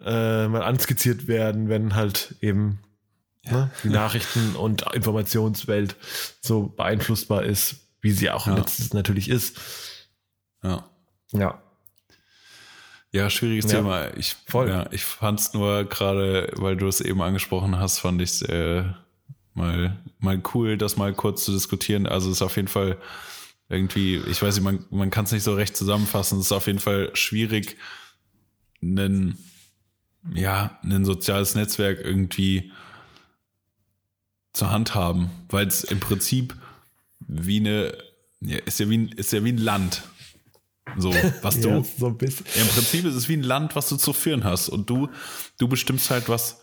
äh, mal anskizziert werden, wenn halt eben ja. ne, die Nachrichten- und Informationswelt so beeinflussbar ist, wie sie auch ja. letztens natürlich ist. Ja. Ja. Ja, schwieriges ja. Thema. Ich, Voll. Ja, ich fand es nur gerade, weil du es eben angesprochen hast, fand ich es äh, mal, mal cool, das mal kurz zu diskutieren. Also es ist auf jeden Fall irgendwie, ich weiß nicht, man, man kann es nicht so recht zusammenfassen. Es ist auf jeden Fall schwierig, ein, ja, ein soziales Netzwerk irgendwie zur Hand haben, weil es im Prinzip wie eine, ja, ist ja wie ein, ist ja wie ein Land. So, was du. ja, so ein bisschen. Im Prinzip ist es wie ein Land, was du zu führen hast. Und du, du bestimmst halt, was,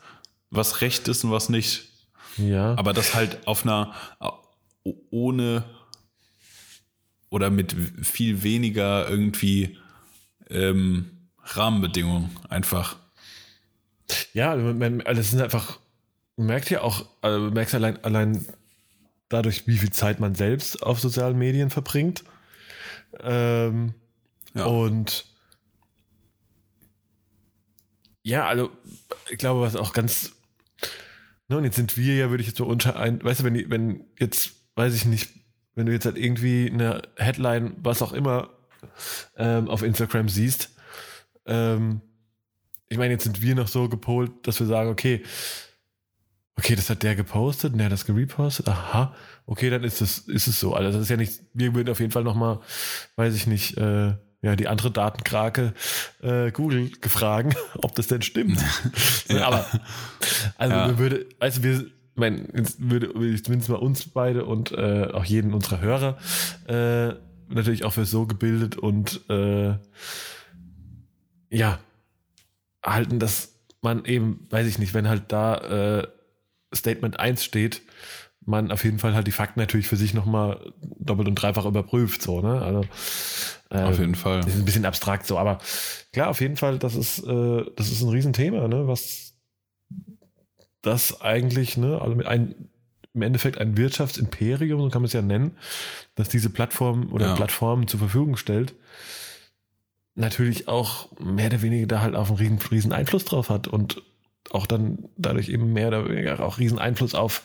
was Recht ist und was nicht. Ja. Aber das halt auf einer, ohne oder mit viel weniger irgendwie ähm, Rahmenbedingungen einfach. Ja, man, also das sind einfach, man merkt ja auch, also man merkt allein, allein dadurch, wie viel Zeit man selbst auf sozialen Medien verbringt. Ähm, ja. Und ja, also ich glaube, was auch ganz Ne, und jetzt sind wir ja, würde ich jetzt so unter ein, weißt du, wenn, wenn jetzt, weiß ich nicht, wenn du jetzt halt irgendwie eine Headline, was auch immer, ähm, auf Instagram siehst, ähm, ich meine, jetzt sind wir noch so gepolt, dass wir sagen, okay, okay, das hat der gepostet und der hat das gerepostet. Aha, okay, dann ist es, ist es so. Also das ist ja nicht, wir würden auf jeden Fall nochmal, weiß ich nicht, äh, ja, die andere Datenkrake äh, Google gefragen, ob das denn stimmt. ja. Aber also ja. wir würde, also wir, mein, würde zumindest mal uns beide und äh, auch jeden unserer Hörer äh, natürlich auch für so gebildet und äh, ja halten, dass man eben, weiß ich nicht, wenn halt da äh, Statement 1 steht, man auf jeden Fall halt die Fakten natürlich für sich nochmal doppelt und dreifach überprüft, so, ne? Also, äh, auf jeden Fall. Das ist ein bisschen abstrakt so, aber klar, auf jeden Fall, das ist, äh, das ist ein Riesenthema, ne? Was das eigentlich, ne, also mit ein, im Endeffekt ein Wirtschaftsimperium, so kann man es ja nennen, dass diese Plattform oder ja. Plattformen zur Verfügung stellt, natürlich auch mehr oder weniger da halt auf einen riesen, riesen Einfluss drauf hat und auch dann dadurch eben mehr oder weniger auch riesen Einfluss auf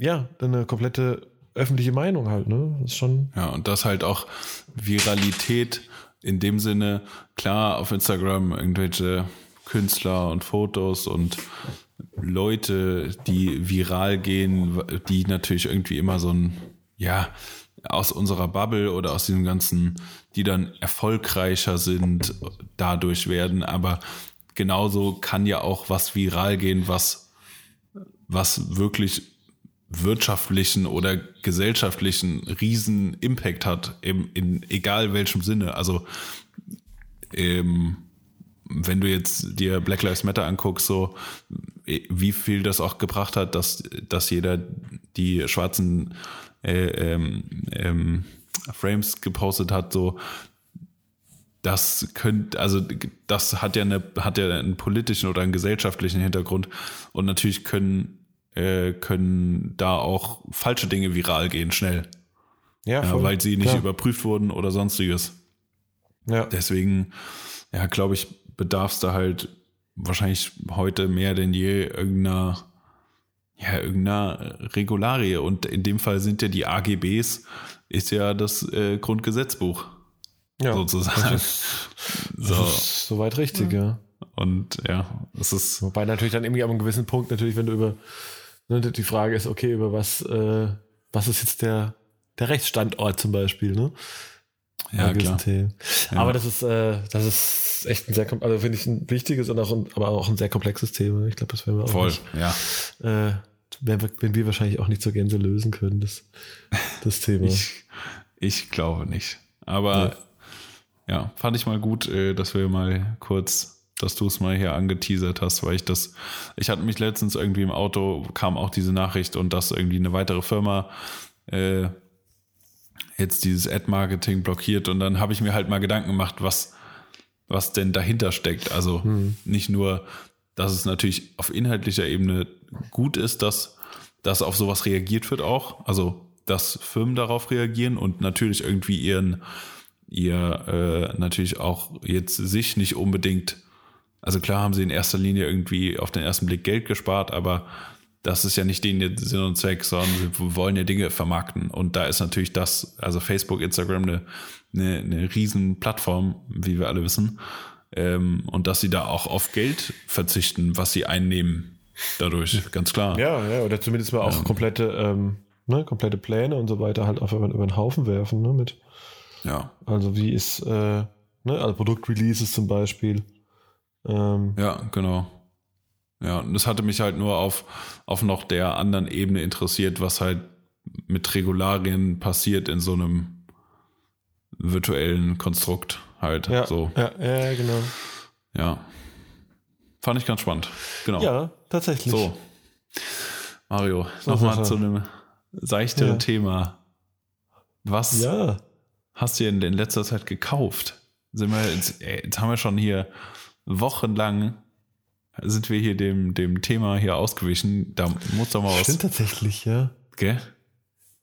ja, eine komplette öffentliche Meinung halt, ne? Ist schon. Ja, und das halt auch Viralität in dem Sinne, klar, auf Instagram irgendwelche Künstler und Fotos und Leute, die viral gehen, die natürlich irgendwie immer so ein, ja, aus unserer Bubble oder aus diesem ganzen, die dann erfolgreicher sind, dadurch werden. Aber genauso kann ja auch was viral gehen, was, was wirklich wirtschaftlichen oder gesellschaftlichen riesen Impact hat, im, in egal welchem Sinne. Also ähm, wenn du jetzt dir Black Lives Matter anguckst, so wie viel das auch gebracht hat, dass, dass jeder die schwarzen äh, ähm, ähm, Frames gepostet hat, so das könnte, also das hat ja eine, hat ja einen politischen oder einen gesellschaftlichen Hintergrund und natürlich können äh, können da auch falsche Dinge viral gehen schnell, ja, ja weil sie nicht klar. überprüft wurden oder sonstiges. Ja. Deswegen, ja, glaube ich, bedarf es da halt wahrscheinlich heute mehr denn je irgendeiner ja, irgendeiner Regularie. Und in dem Fall sind ja die AGBs, ist ja das äh, Grundgesetzbuch. Ja, sozusagen. Ist, so. Soweit richtig, ja. Und ja, das ist. Wobei natürlich dann irgendwie an einem gewissen Punkt, natürlich, wenn du über, die Frage ist, okay, über was, äh, was ist jetzt der, der Rechtsstandort zum Beispiel, ne? Ja, klar. Ja. Aber das ist, äh, das ist echt ein sehr, also finde ich ein wichtiges und auch ein, aber auch ein sehr komplexes Thema. Ich glaube, das werden wir auch Voll, nicht, ja. Äh, werden wir, werden wir wahrscheinlich auch nicht zur Gänse lösen können, das, das Thema. ich, ich glaube nicht. Aber ja. ja, fand ich mal gut, äh, dass wir mal kurz, dass du es mal hier angeteasert hast, weil ich das, ich hatte mich letztens irgendwie im Auto, kam auch diese Nachricht und dass irgendwie eine weitere Firma äh, jetzt dieses Ad-Marketing blockiert und dann habe ich mir halt mal Gedanken gemacht, was, was denn dahinter steckt. Also hm. nicht nur, dass es natürlich auf inhaltlicher Ebene gut ist, dass, dass auf sowas reagiert wird auch. Also, dass Firmen darauf reagieren und natürlich irgendwie ihren, ihr äh, natürlich auch jetzt sich nicht unbedingt, also klar haben sie in erster Linie irgendwie auf den ersten Blick Geld gespart, aber das ist ja nicht denen Sinn und Zweck, sondern sie wollen ja Dinge vermarkten. Und da ist natürlich das, also Facebook, Instagram eine, eine, eine riesen Plattform, wie wir alle wissen. Ähm, und dass sie da auch auf Geld verzichten, was sie einnehmen dadurch, ganz klar. Ja, ja, oder zumindest mal auch ähm, komplette, ähm, ne, komplette Pläne und so weiter halt einfach über den Haufen werfen, ne, mit. Ja. Also wie ist, äh, ne, also Produktreleases zum Beispiel. Ähm, ja, genau. Ja, und das hatte mich halt nur auf, auf noch der anderen Ebene interessiert, was halt mit Regularien passiert in so einem virtuellen Konstrukt halt. Ja, so. ja, ja, genau. Ja. Fand ich ganz spannend. Genau. Ja, tatsächlich. So. Mario, so nochmal zu einem seichteren ja. Thema. Was ja. hast du denn in letzter Zeit gekauft? Sind wir jetzt, jetzt haben wir schon hier wochenlang sind wir hier dem, dem Thema hier ausgewichen. Da muss doch mal was. Stimmt tatsächlich, ja. Gell?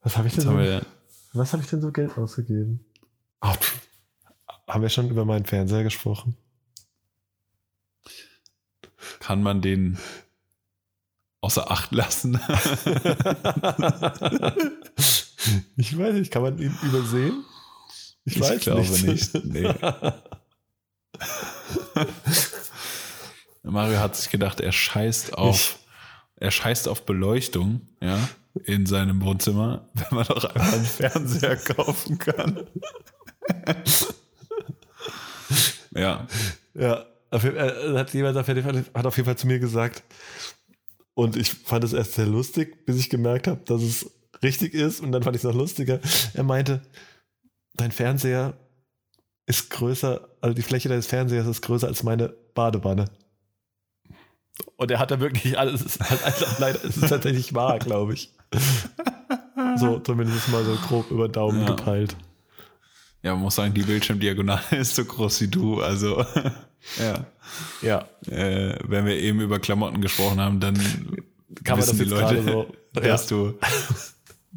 Was habe ich denn so, wir, was habe ich denn so Geld ausgegeben? Oh, haben wir schon über meinen Fernseher gesprochen? Kann man den außer Acht lassen? ich weiß nicht, kann man ihn übersehen? Ich, ich weiß glaube nicht. nicht. Nee. Mario hat sich gedacht, er scheißt auf, er scheißt auf Beleuchtung, ja, in seinem Wohnzimmer, wenn man doch einfach einen Fernseher kaufen kann. ja. Ja, hat jemand hat auf jeden Fall zu mir gesagt, und ich fand es erst sehr lustig, bis ich gemerkt habe, dass es richtig ist. Und dann fand ich es noch lustiger. Er meinte, dein Fernseher ist größer, also die Fläche deines Fernsehers ist größer als meine Badewanne. Und er hat da wirklich alles, halt einfach leider, es ist tatsächlich wahr, glaube ich. So, zumindest mal so grob über Daumen ja. gepeilt. Ja, man muss sagen, die Bildschirmdiagonale ist so groß wie du, also ja. Ja. Äh, wenn wir eben über Klamotten gesprochen haben, dann kann man das die Leute, so, hörst du,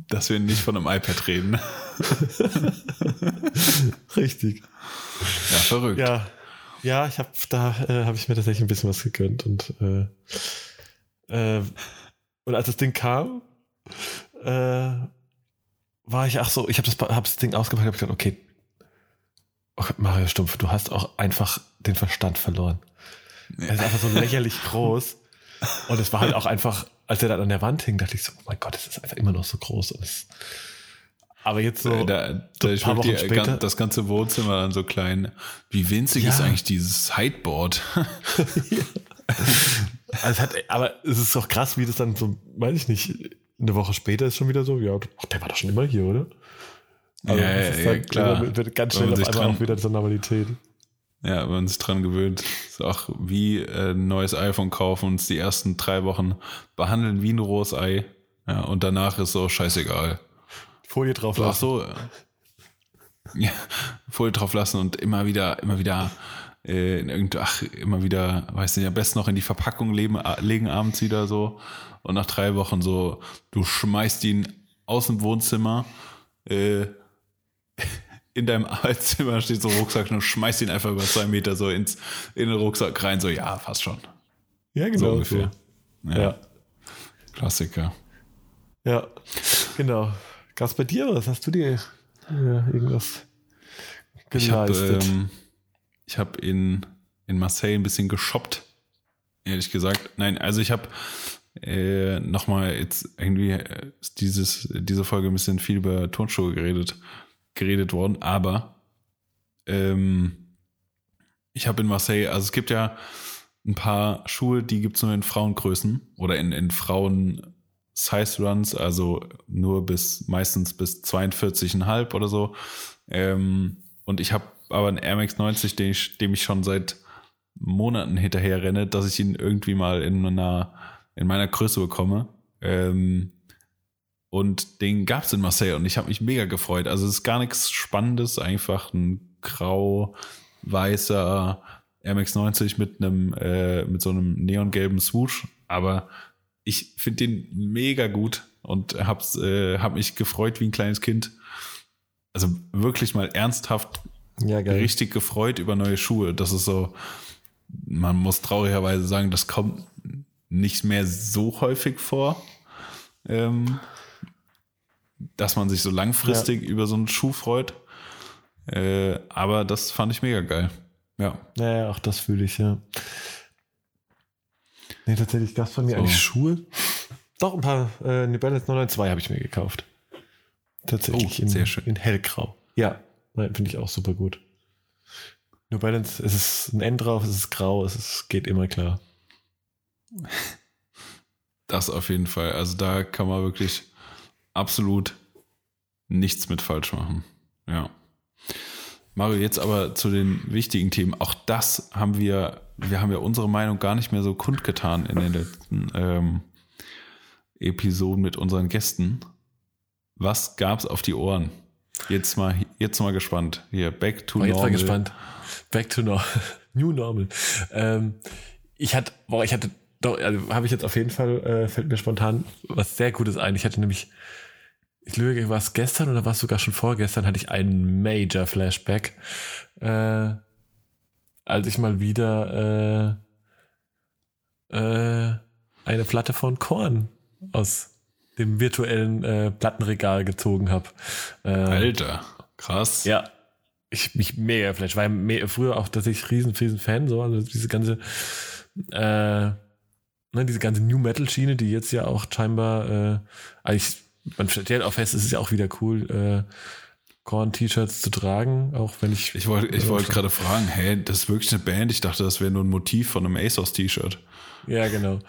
dass wir nicht von einem iPad reden. Richtig. Ja, verrückt. Ja, ja ich habe da äh, habe ich mir tatsächlich ein bisschen was gegönnt und äh, äh, und als das Ding kam, äh, war ich ach so, ich habe das, hab das Ding ausgepackt, habe gedacht, okay, oh Mario Stumpf, du hast auch einfach den Verstand verloren. Ja. Er ist einfach so lächerlich groß. Und es war halt auch einfach, als er dann an der Wand hing, dachte ich so, oh mein Gott, es ist einfach immer noch so groß. Es, aber jetzt so. Da, da ist die, später, das ganze Wohnzimmer dann so klein. Wie winzig ja. ist eigentlich dieses Sideboard? ja. also es hat, aber es ist doch krass, wie das dann so, weiß ich nicht, eine Woche später ist schon wieder so, ja, der war doch schon immer hier, oder? Also ja, ja, halt klar. Wird ganz schnell auf einmal dran, auch wieder zur Normalität. Ja, wenn man sich dran gewöhnt. Ist auch wie äh, ein neues iPhone kaufen und die ersten drei Wochen behandeln wie ein rohes Ei. Ja, und danach ist so scheißegal. Folie drauf lassen. Ach so. Ja, Folie drauf lassen und immer wieder, immer wieder äh, in irgend, ach, immer wieder, weißt du, am besten noch in die Verpackung legen, legen abends wieder so. Und nach drei Wochen so, du schmeißt ihn aus dem Wohnzimmer, äh, in deinem Arbeitszimmer steht so ein Rucksack und schmeißt ihn einfach über zwei Meter so ins, in den Rucksack rein, so ja, fast schon. Ja, genau. So ungefähr. So. Ja. ja. Klassiker. Ja, genau. Gab's bei dir was? Hast du dir ja, irgendwas geleistet? Ähm, ich habe hab in, in Marseille ein bisschen geshoppt, ehrlich gesagt. Nein, also ich habe äh, nochmal jetzt irgendwie ist dieses, diese Folge ein bisschen viel über Turnschuhe geredet geredet worden, aber ähm, ich habe in Marseille, also es gibt ja ein paar Schuhe, die gibt es nur in Frauengrößen oder in, in Frauen Size Runs, also nur bis meistens bis 42,5 oder so. Ähm, und ich habe aber einen Air Max 90, den ich, dem ich schon seit Monaten hinterher renne, dass ich ihn irgendwie mal in meiner, in meiner Größe bekomme. Ähm, und den gab es in Marseille und ich habe mich mega gefreut. Also es ist gar nichts Spannendes, einfach ein grau-weißer MX90 mit einem, äh, mit so einem neongelben Swoosh. Aber ich finde den mega gut und hab's, äh, hab mich gefreut wie ein kleines Kind. Also wirklich mal ernsthaft ja, richtig gefreut über neue Schuhe. Das ist so, man muss traurigerweise sagen, das kommt nicht mehr so häufig vor. Ähm, dass man sich so langfristig ja. über so einen Schuh freut. Äh, aber das fand ich mega geil. Ja. Naja, auch das fühle ich, ja. Nee, tatsächlich gab es von mir so. eigentlich Schuhe. Doch, ein paar äh, New Balance 992 habe ich mir gekauft. Tatsächlich oh, in, sehr schön. in hellgrau. Ja, finde ich auch super gut. New Balance, es ist ein N drauf, es ist grau, es ist, geht immer klar. Das auf jeden Fall. Also da kann man wirklich absolut nichts mit falsch machen. Ja. Mario, jetzt aber zu den wichtigen Themen. Auch das haben wir, wir haben ja unsere Meinung gar nicht mehr so kundgetan in den letzten ähm, Episoden mit unseren Gästen. Was gab's auf die Ohren? Jetzt mal, jetzt mal gespannt. Hier, back to oh, jetzt normal. Jetzt mal gespannt. Back to normal. New normal. Ähm, ich hatte, boah, ich hatte, doch, also habe ich jetzt auf jeden Fall, äh, fällt mir spontan was sehr Gutes ein. Ich hatte nämlich ich lüge, war es gestern oder war es sogar schon vorgestern, hatte ich einen Major Flashback, äh, als ich mal wieder äh, äh, eine Platte von Korn aus dem virtuellen äh, Plattenregal gezogen habe. Äh, Alter, krass. Ja, ich mich mega flash, weil me früher auch tatsächlich riesen, riesen Fan, so, also diese ganze äh, ne, diese ganze New Metal Schiene, die jetzt ja auch scheinbar, äh, eigentlich, man stellt auch fest, es ist ja auch wieder cool, äh, Korn-T-Shirts zu tragen, auch wenn ich. Ich wollte ich wollte gerade fragen, hey, das ist wirklich eine Band? Ich dachte, das wäre nur ein Motiv von einem ASOS-T-Shirt. Ja, genau.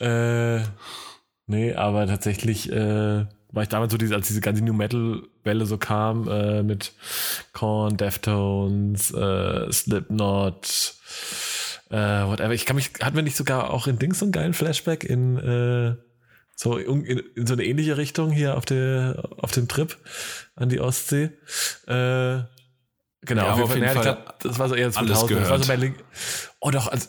Äh, nee, aber tatsächlich äh, war ich damals so, diese, als diese ganze New Metal-Welle so kam, äh, mit Korn, Deftones, äh, Slipknot, äh, whatever. Ich kann mich, hatten wir nicht sogar auch in Dings so einen geilen Flashback in äh, so in, in, so eine ähnliche Richtung hier auf der auf dem Trip an die Ostsee. Äh, genau, Ja, auf jeden auf Fall. jeden ich Fall glaub, das war so eher 2000. alles Das war so bei Link oh doch, also,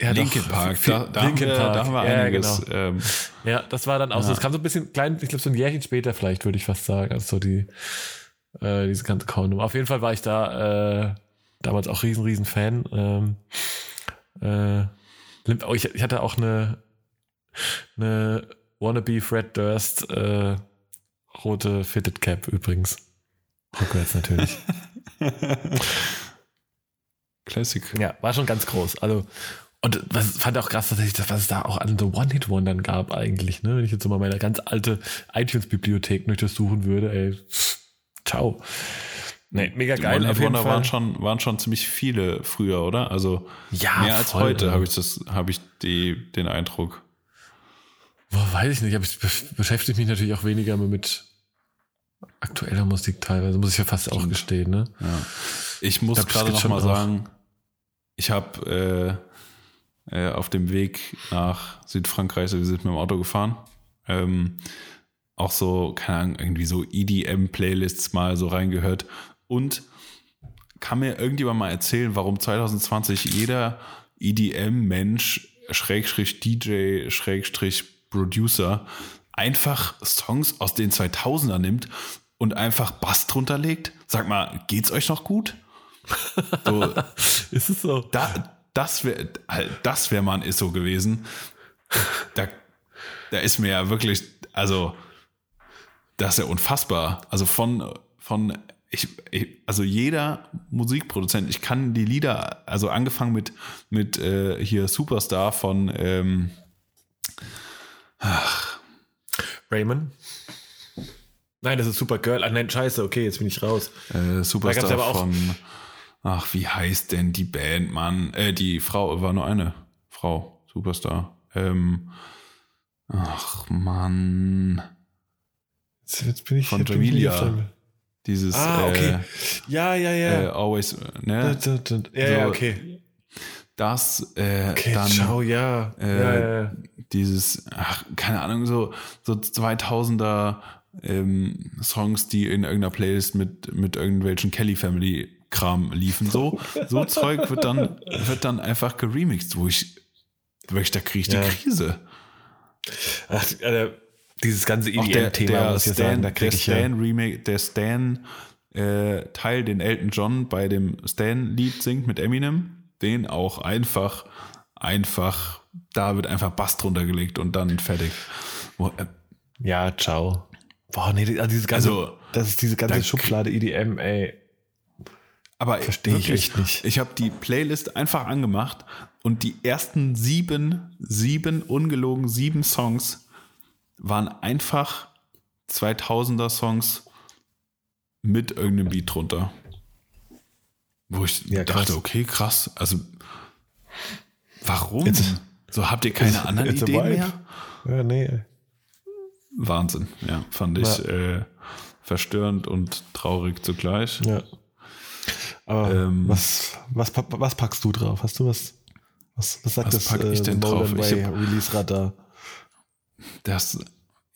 ja, Linkin doch, Park, viel- da, da, Linkin haben wir, Park. da haben wir ja, einiges. Genau. Ähm, Ja, das war dann auch so. Ja. Es kam so ein bisschen klein, ich glaube so ein Jährchen später vielleicht, würde ich fast sagen, als so die äh, diese ganze Korn. Auf jeden Fall war ich da äh, damals auch riesen, riesen Fan. Ähm, äh, oh, ich, ich hatte auch eine, eine Wannabe Fred Durst äh, rote Fitted Cap übrigens. Rückwärts natürlich. Classic. ja, war schon ganz groß. Also und was fand auch krass tatsächlich, dass was es da auch an so One-Hit-Wondern gab eigentlich, ne? Wenn ich jetzt so mal meine ganz alte iTunes-Bibliothek durchsuchen würde, ey, ciao. Nee, mega Die geil. Auf jeden Fall. waren schon, waren schon ziemlich viele früher, oder? Also Ja, mehr als voll, heute ja. habe ich das, habe ich die, den Eindruck. Boah, weiß ich nicht, aber ich be- beschäftige mich natürlich auch weniger mit aktueller Musik teilweise, muss ich ja fast auch gestehen, ne? Ja. Ich muss gerade noch mal auch. sagen, ich habe äh, äh, auf dem Weg nach Südfrankreich, also wir sind mit dem Auto gefahren, ähm, auch so, keine Ahnung, irgendwie so EDM-Playlists mal so reingehört und kann mir irgendjemand mal erzählen, warum 2020 jeder EDM-Mensch, Schrägstrich DJ, Schrägstrich Producer, einfach Songs aus den 2000er nimmt und einfach Bass drunter legt? Sag mal, geht's euch noch gut? So, Ist es so? da, das wäre das wär mal ein Isso gewesen. Da, da ist mir ja wirklich, also, das ist ja unfassbar. Also von, von ich, ich, also jeder Musikproduzent, ich kann die Lieder, also angefangen mit, mit äh, hier Superstar von, ähm, Raymond? Nein, das ist Supergirl. Ah, nein, scheiße, okay, jetzt bin ich raus. äh, Superstar aber auch- von, ach, wie heißt denn die Band, Mann? Äh, die Frau, war nur eine Frau, Superstar. Ähm, ach, Mann. Jetzt, jetzt bin ich Von dem- Dieses Ah, okay. äh, Ja, ja, äh, ja. Always, Da, ne? Ja, ja, So, okay. Das, äh, Okay, dann ciao, ja. äh, ja, ja, ja. dieses, ach, keine Ahnung, so, so 2000er ähm, Songs, die in irgendeiner Playlist mit, mit irgendwelchen Kelly Family Kram liefen. So, so Zeug wird dann, wird dann einfach geremixed, wo ich, wirklich, da kriege ich Ja. die Krise. Ach, äh, dieses ganze EDM-Thema, der muss ich Stan, sagen, da kriege ich ja. Stan Remake, der Stan äh, Teil, den Elton John bei dem Stan-Lied singt mit Eminem, den auch einfach, einfach, da wird einfach Bass drunter gelegt und dann fertig. Äh, Ja, ciao. Boah, nee, also dieses ganze, Also, das ist diese ganze Schublade EDM, ey. Aber Versteh ich echt nicht. Ich habe die Playlist einfach angemacht und die ersten sieben, sieben, ungelogen sieben Songs waren einfach 2000er Songs mit irgendeinem Beat drunter. Wo ich Ja, dachte, okay, krass. Also, warum? Jetzt- so habt ihr keine anderen it's Ideen mehr? Ja, nee. Wahnsinn, ja, fand ich äh, verstörend und traurig zugleich. Ja. Aber Ähm, was, was, was packst du drauf? Hast du was? Was, was sagt Was das pack ich denn Modern drauf? Ich hab- Release Radar? Das,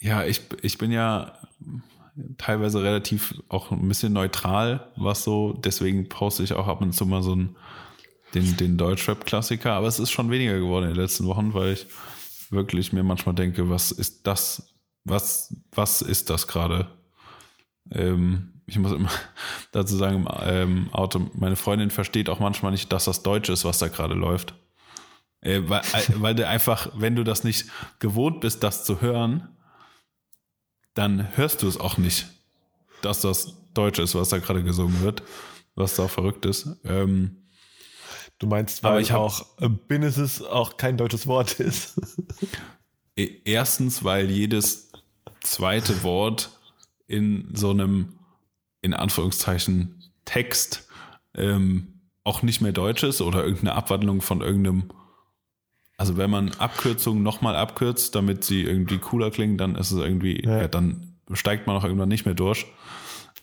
ja, ich, ich bin ja teilweise relativ auch ein bisschen neutral, was so, deswegen poste ich auch ab und zu mal so einen, den, den Deutschrap-Klassiker, aber es ist schon weniger geworden in den letzten Wochen, weil ich wirklich mir manchmal denke, was ist das, was, was ist das gerade? Ähm, ich muss immer dazu sagen, ähm, Auto, meine Freundin versteht auch manchmal nicht, dass das Deutsch ist, was da gerade läuft. Äh, weil, äh, weil du einfach, wenn du das nicht gewohnt bist, das zu hören, dann hörst du es auch nicht, dass das Deutsch ist, was da gerade gesungen wird, was da verrückt ist. Ähm, Du meinst, weil Aber ich auch äh, Bineses auch kein deutsches Wort ist. E, erstens, weil jedes zweite Wort in so einem, in Anführungszeichen, Text ähm, auch nicht mehr deutsch ist oder irgendeine Abwandlung von irgendeinem. Also wenn man Abkürzungen nochmal abkürzt, damit sie irgendwie cooler klingen, dann ist es irgendwie, ja. Ja, dann steigt man auch irgendwann nicht mehr durch.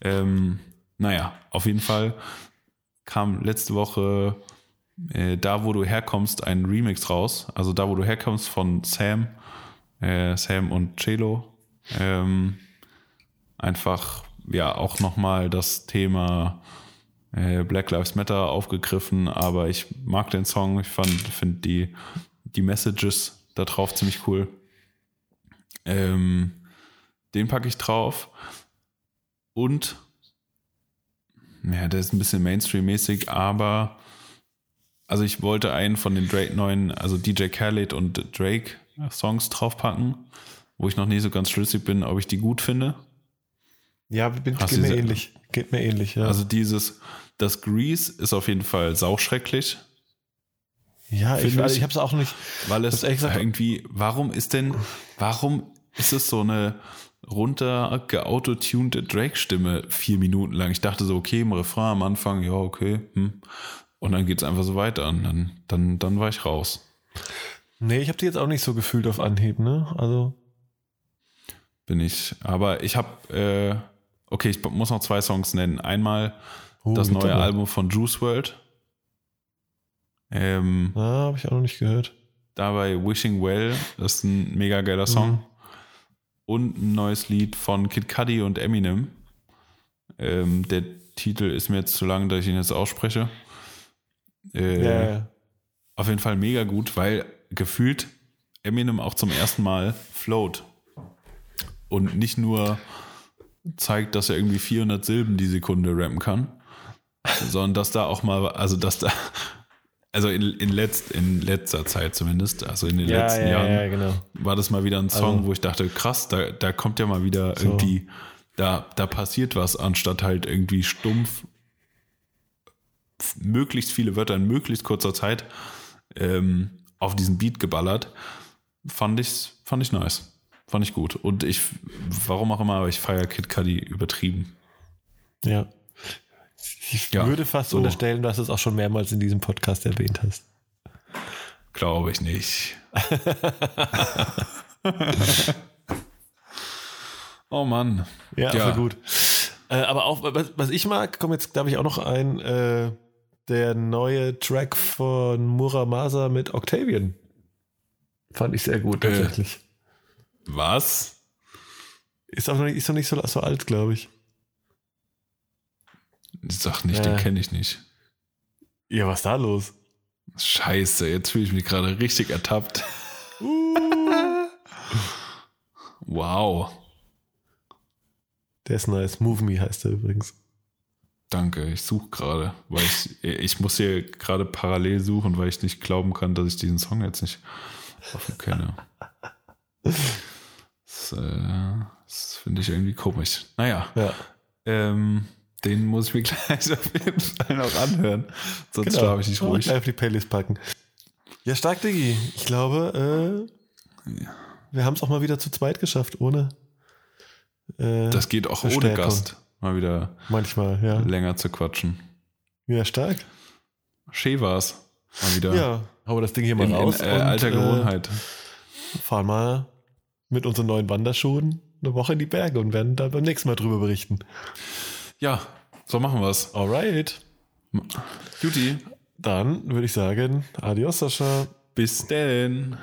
Ähm, naja, auf jeden Fall kam letzte Woche äh, da, wo du herkommst, ein Remix raus. Also da, wo du herkommst von Sam, äh, Sam und Chelo. Ähm, einfach ja auch nochmal das Thema äh, Black Lives Matter aufgegriffen, aber ich mag den Song. Ich fand, finde die, die Messages da drauf ziemlich cool. Ähm, den packe ich drauf. Und ja, der ist ein bisschen Mainstream-mäßig, aber also ich wollte einen von den Drake neuen, also DJ Khaled und Drake Songs draufpacken, wo ich noch nie so ganz schlüssig bin, ob ich die gut finde. Ja, bin, geht mir ähnlich. Geht mir ähnlich, ja. Also dieses, das Grease ist auf jeden Fall sauschrecklich. Ja, ich, also ich habe es auch nicht. Weil es irgendwie, warum ist denn, warum ist es so eine runter geautotunte Drake-Stimme vier Minuten lang? Ich dachte so, okay, im Refrain am Anfang, ja, okay, hm. Und dann geht es einfach so weiter und dann, dann, dann war ich raus. Nee, ich habe die jetzt auch nicht so gefühlt auf Anhieb, ne? Also. Bin ich. Aber ich habe, äh, okay, ich muss noch zwei Songs nennen. Einmal oh, das neue. Album von Juice World. Ähm, ah, habe ich auch noch nicht gehört. Dabei Wishing Well, das ist ein mega geiler Song. Mhm. Und ein neues Lied von Kid Cudi und Eminem. Ähm, der Titel ist mir jetzt zu lang, dass ich ihn jetzt ausspreche. Äh, yeah. Auf jeden Fall mega gut, weil gefühlt Eminem auch zum ersten Mal float. Und nicht nur zeigt, dass er irgendwie 400 Silben die Sekunde rappen kann, sondern dass da auch mal, also dass da, also in, in, letzt, in letzter Zeit zumindest, also in den ja, letzten ja, Jahren, ja, genau. war das mal wieder ein Song, also, wo ich dachte, krass, da, da kommt ja mal wieder so. irgendwie, da, da passiert was, anstatt halt irgendwie stumpf möglichst viele Wörter in möglichst kurzer Zeit ähm, auf diesen Beat geballert. Fand ich, fand ich nice. Fand ich gut. Und ich, warum auch immer, aber ich feiere Kid Cudi übertrieben. Ja. Ich ja, würde fast so. unterstellen, dass du es auch schon mehrmals in diesem Podcast erwähnt hast. Glaube ich nicht. oh Mann. Ja, ja. gut. Äh, aber auch, was, was, ich mag, kommt jetzt, glaube ich, auch noch ein, äh, der neue Track von Muramasa mit Octavian. Fand ich sehr gut, äh, tatsächlich. Äh, was? Ist auch noch nicht, ist noch nicht so, so alt, glaube ich. Sag nicht, äh. den kenne ich nicht. Ja, was ist da los? Scheiße, jetzt fühle ich mich gerade richtig ertappt. Uh. wow. Der ist nice. Move Me heißt er übrigens. Danke, ich suche gerade, weil ich, ich muss hier gerade parallel suchen, weil ich nicht glauben kann, dass ich diesen Song jetzt nicht offen kenne. Das, äh, das finde ich irgendwie komisch. Naja, ja. ähm, den muss ich mir gleich auf jeden Fall noch anhören, sonst genau. schlafe ich nicht ruhig. Gleich auf die Playlist packen. Ja, stark, Diggi. Ich glaube, äh, ja. wir haben es auch mal wieder zu zweit geschafft, ohne. Äh, das geht auch ohne Gast mal wieder manchmal ja. länger zu quatschen. Ja, stark. Schee war's. Mal wieder. Ja, hauen das Ding hier mal in, raus. In, äh, und, alter Gewohnheit. Äh, fahren mal mit unseren neuen Wanderschuhen eine Woche in die Berge und werden da beim nächsten Mal drüber berichten. Ja, so machen wir's. Alright. Juti. Dann würde ich sagen, adios, Sascha. Bis denn.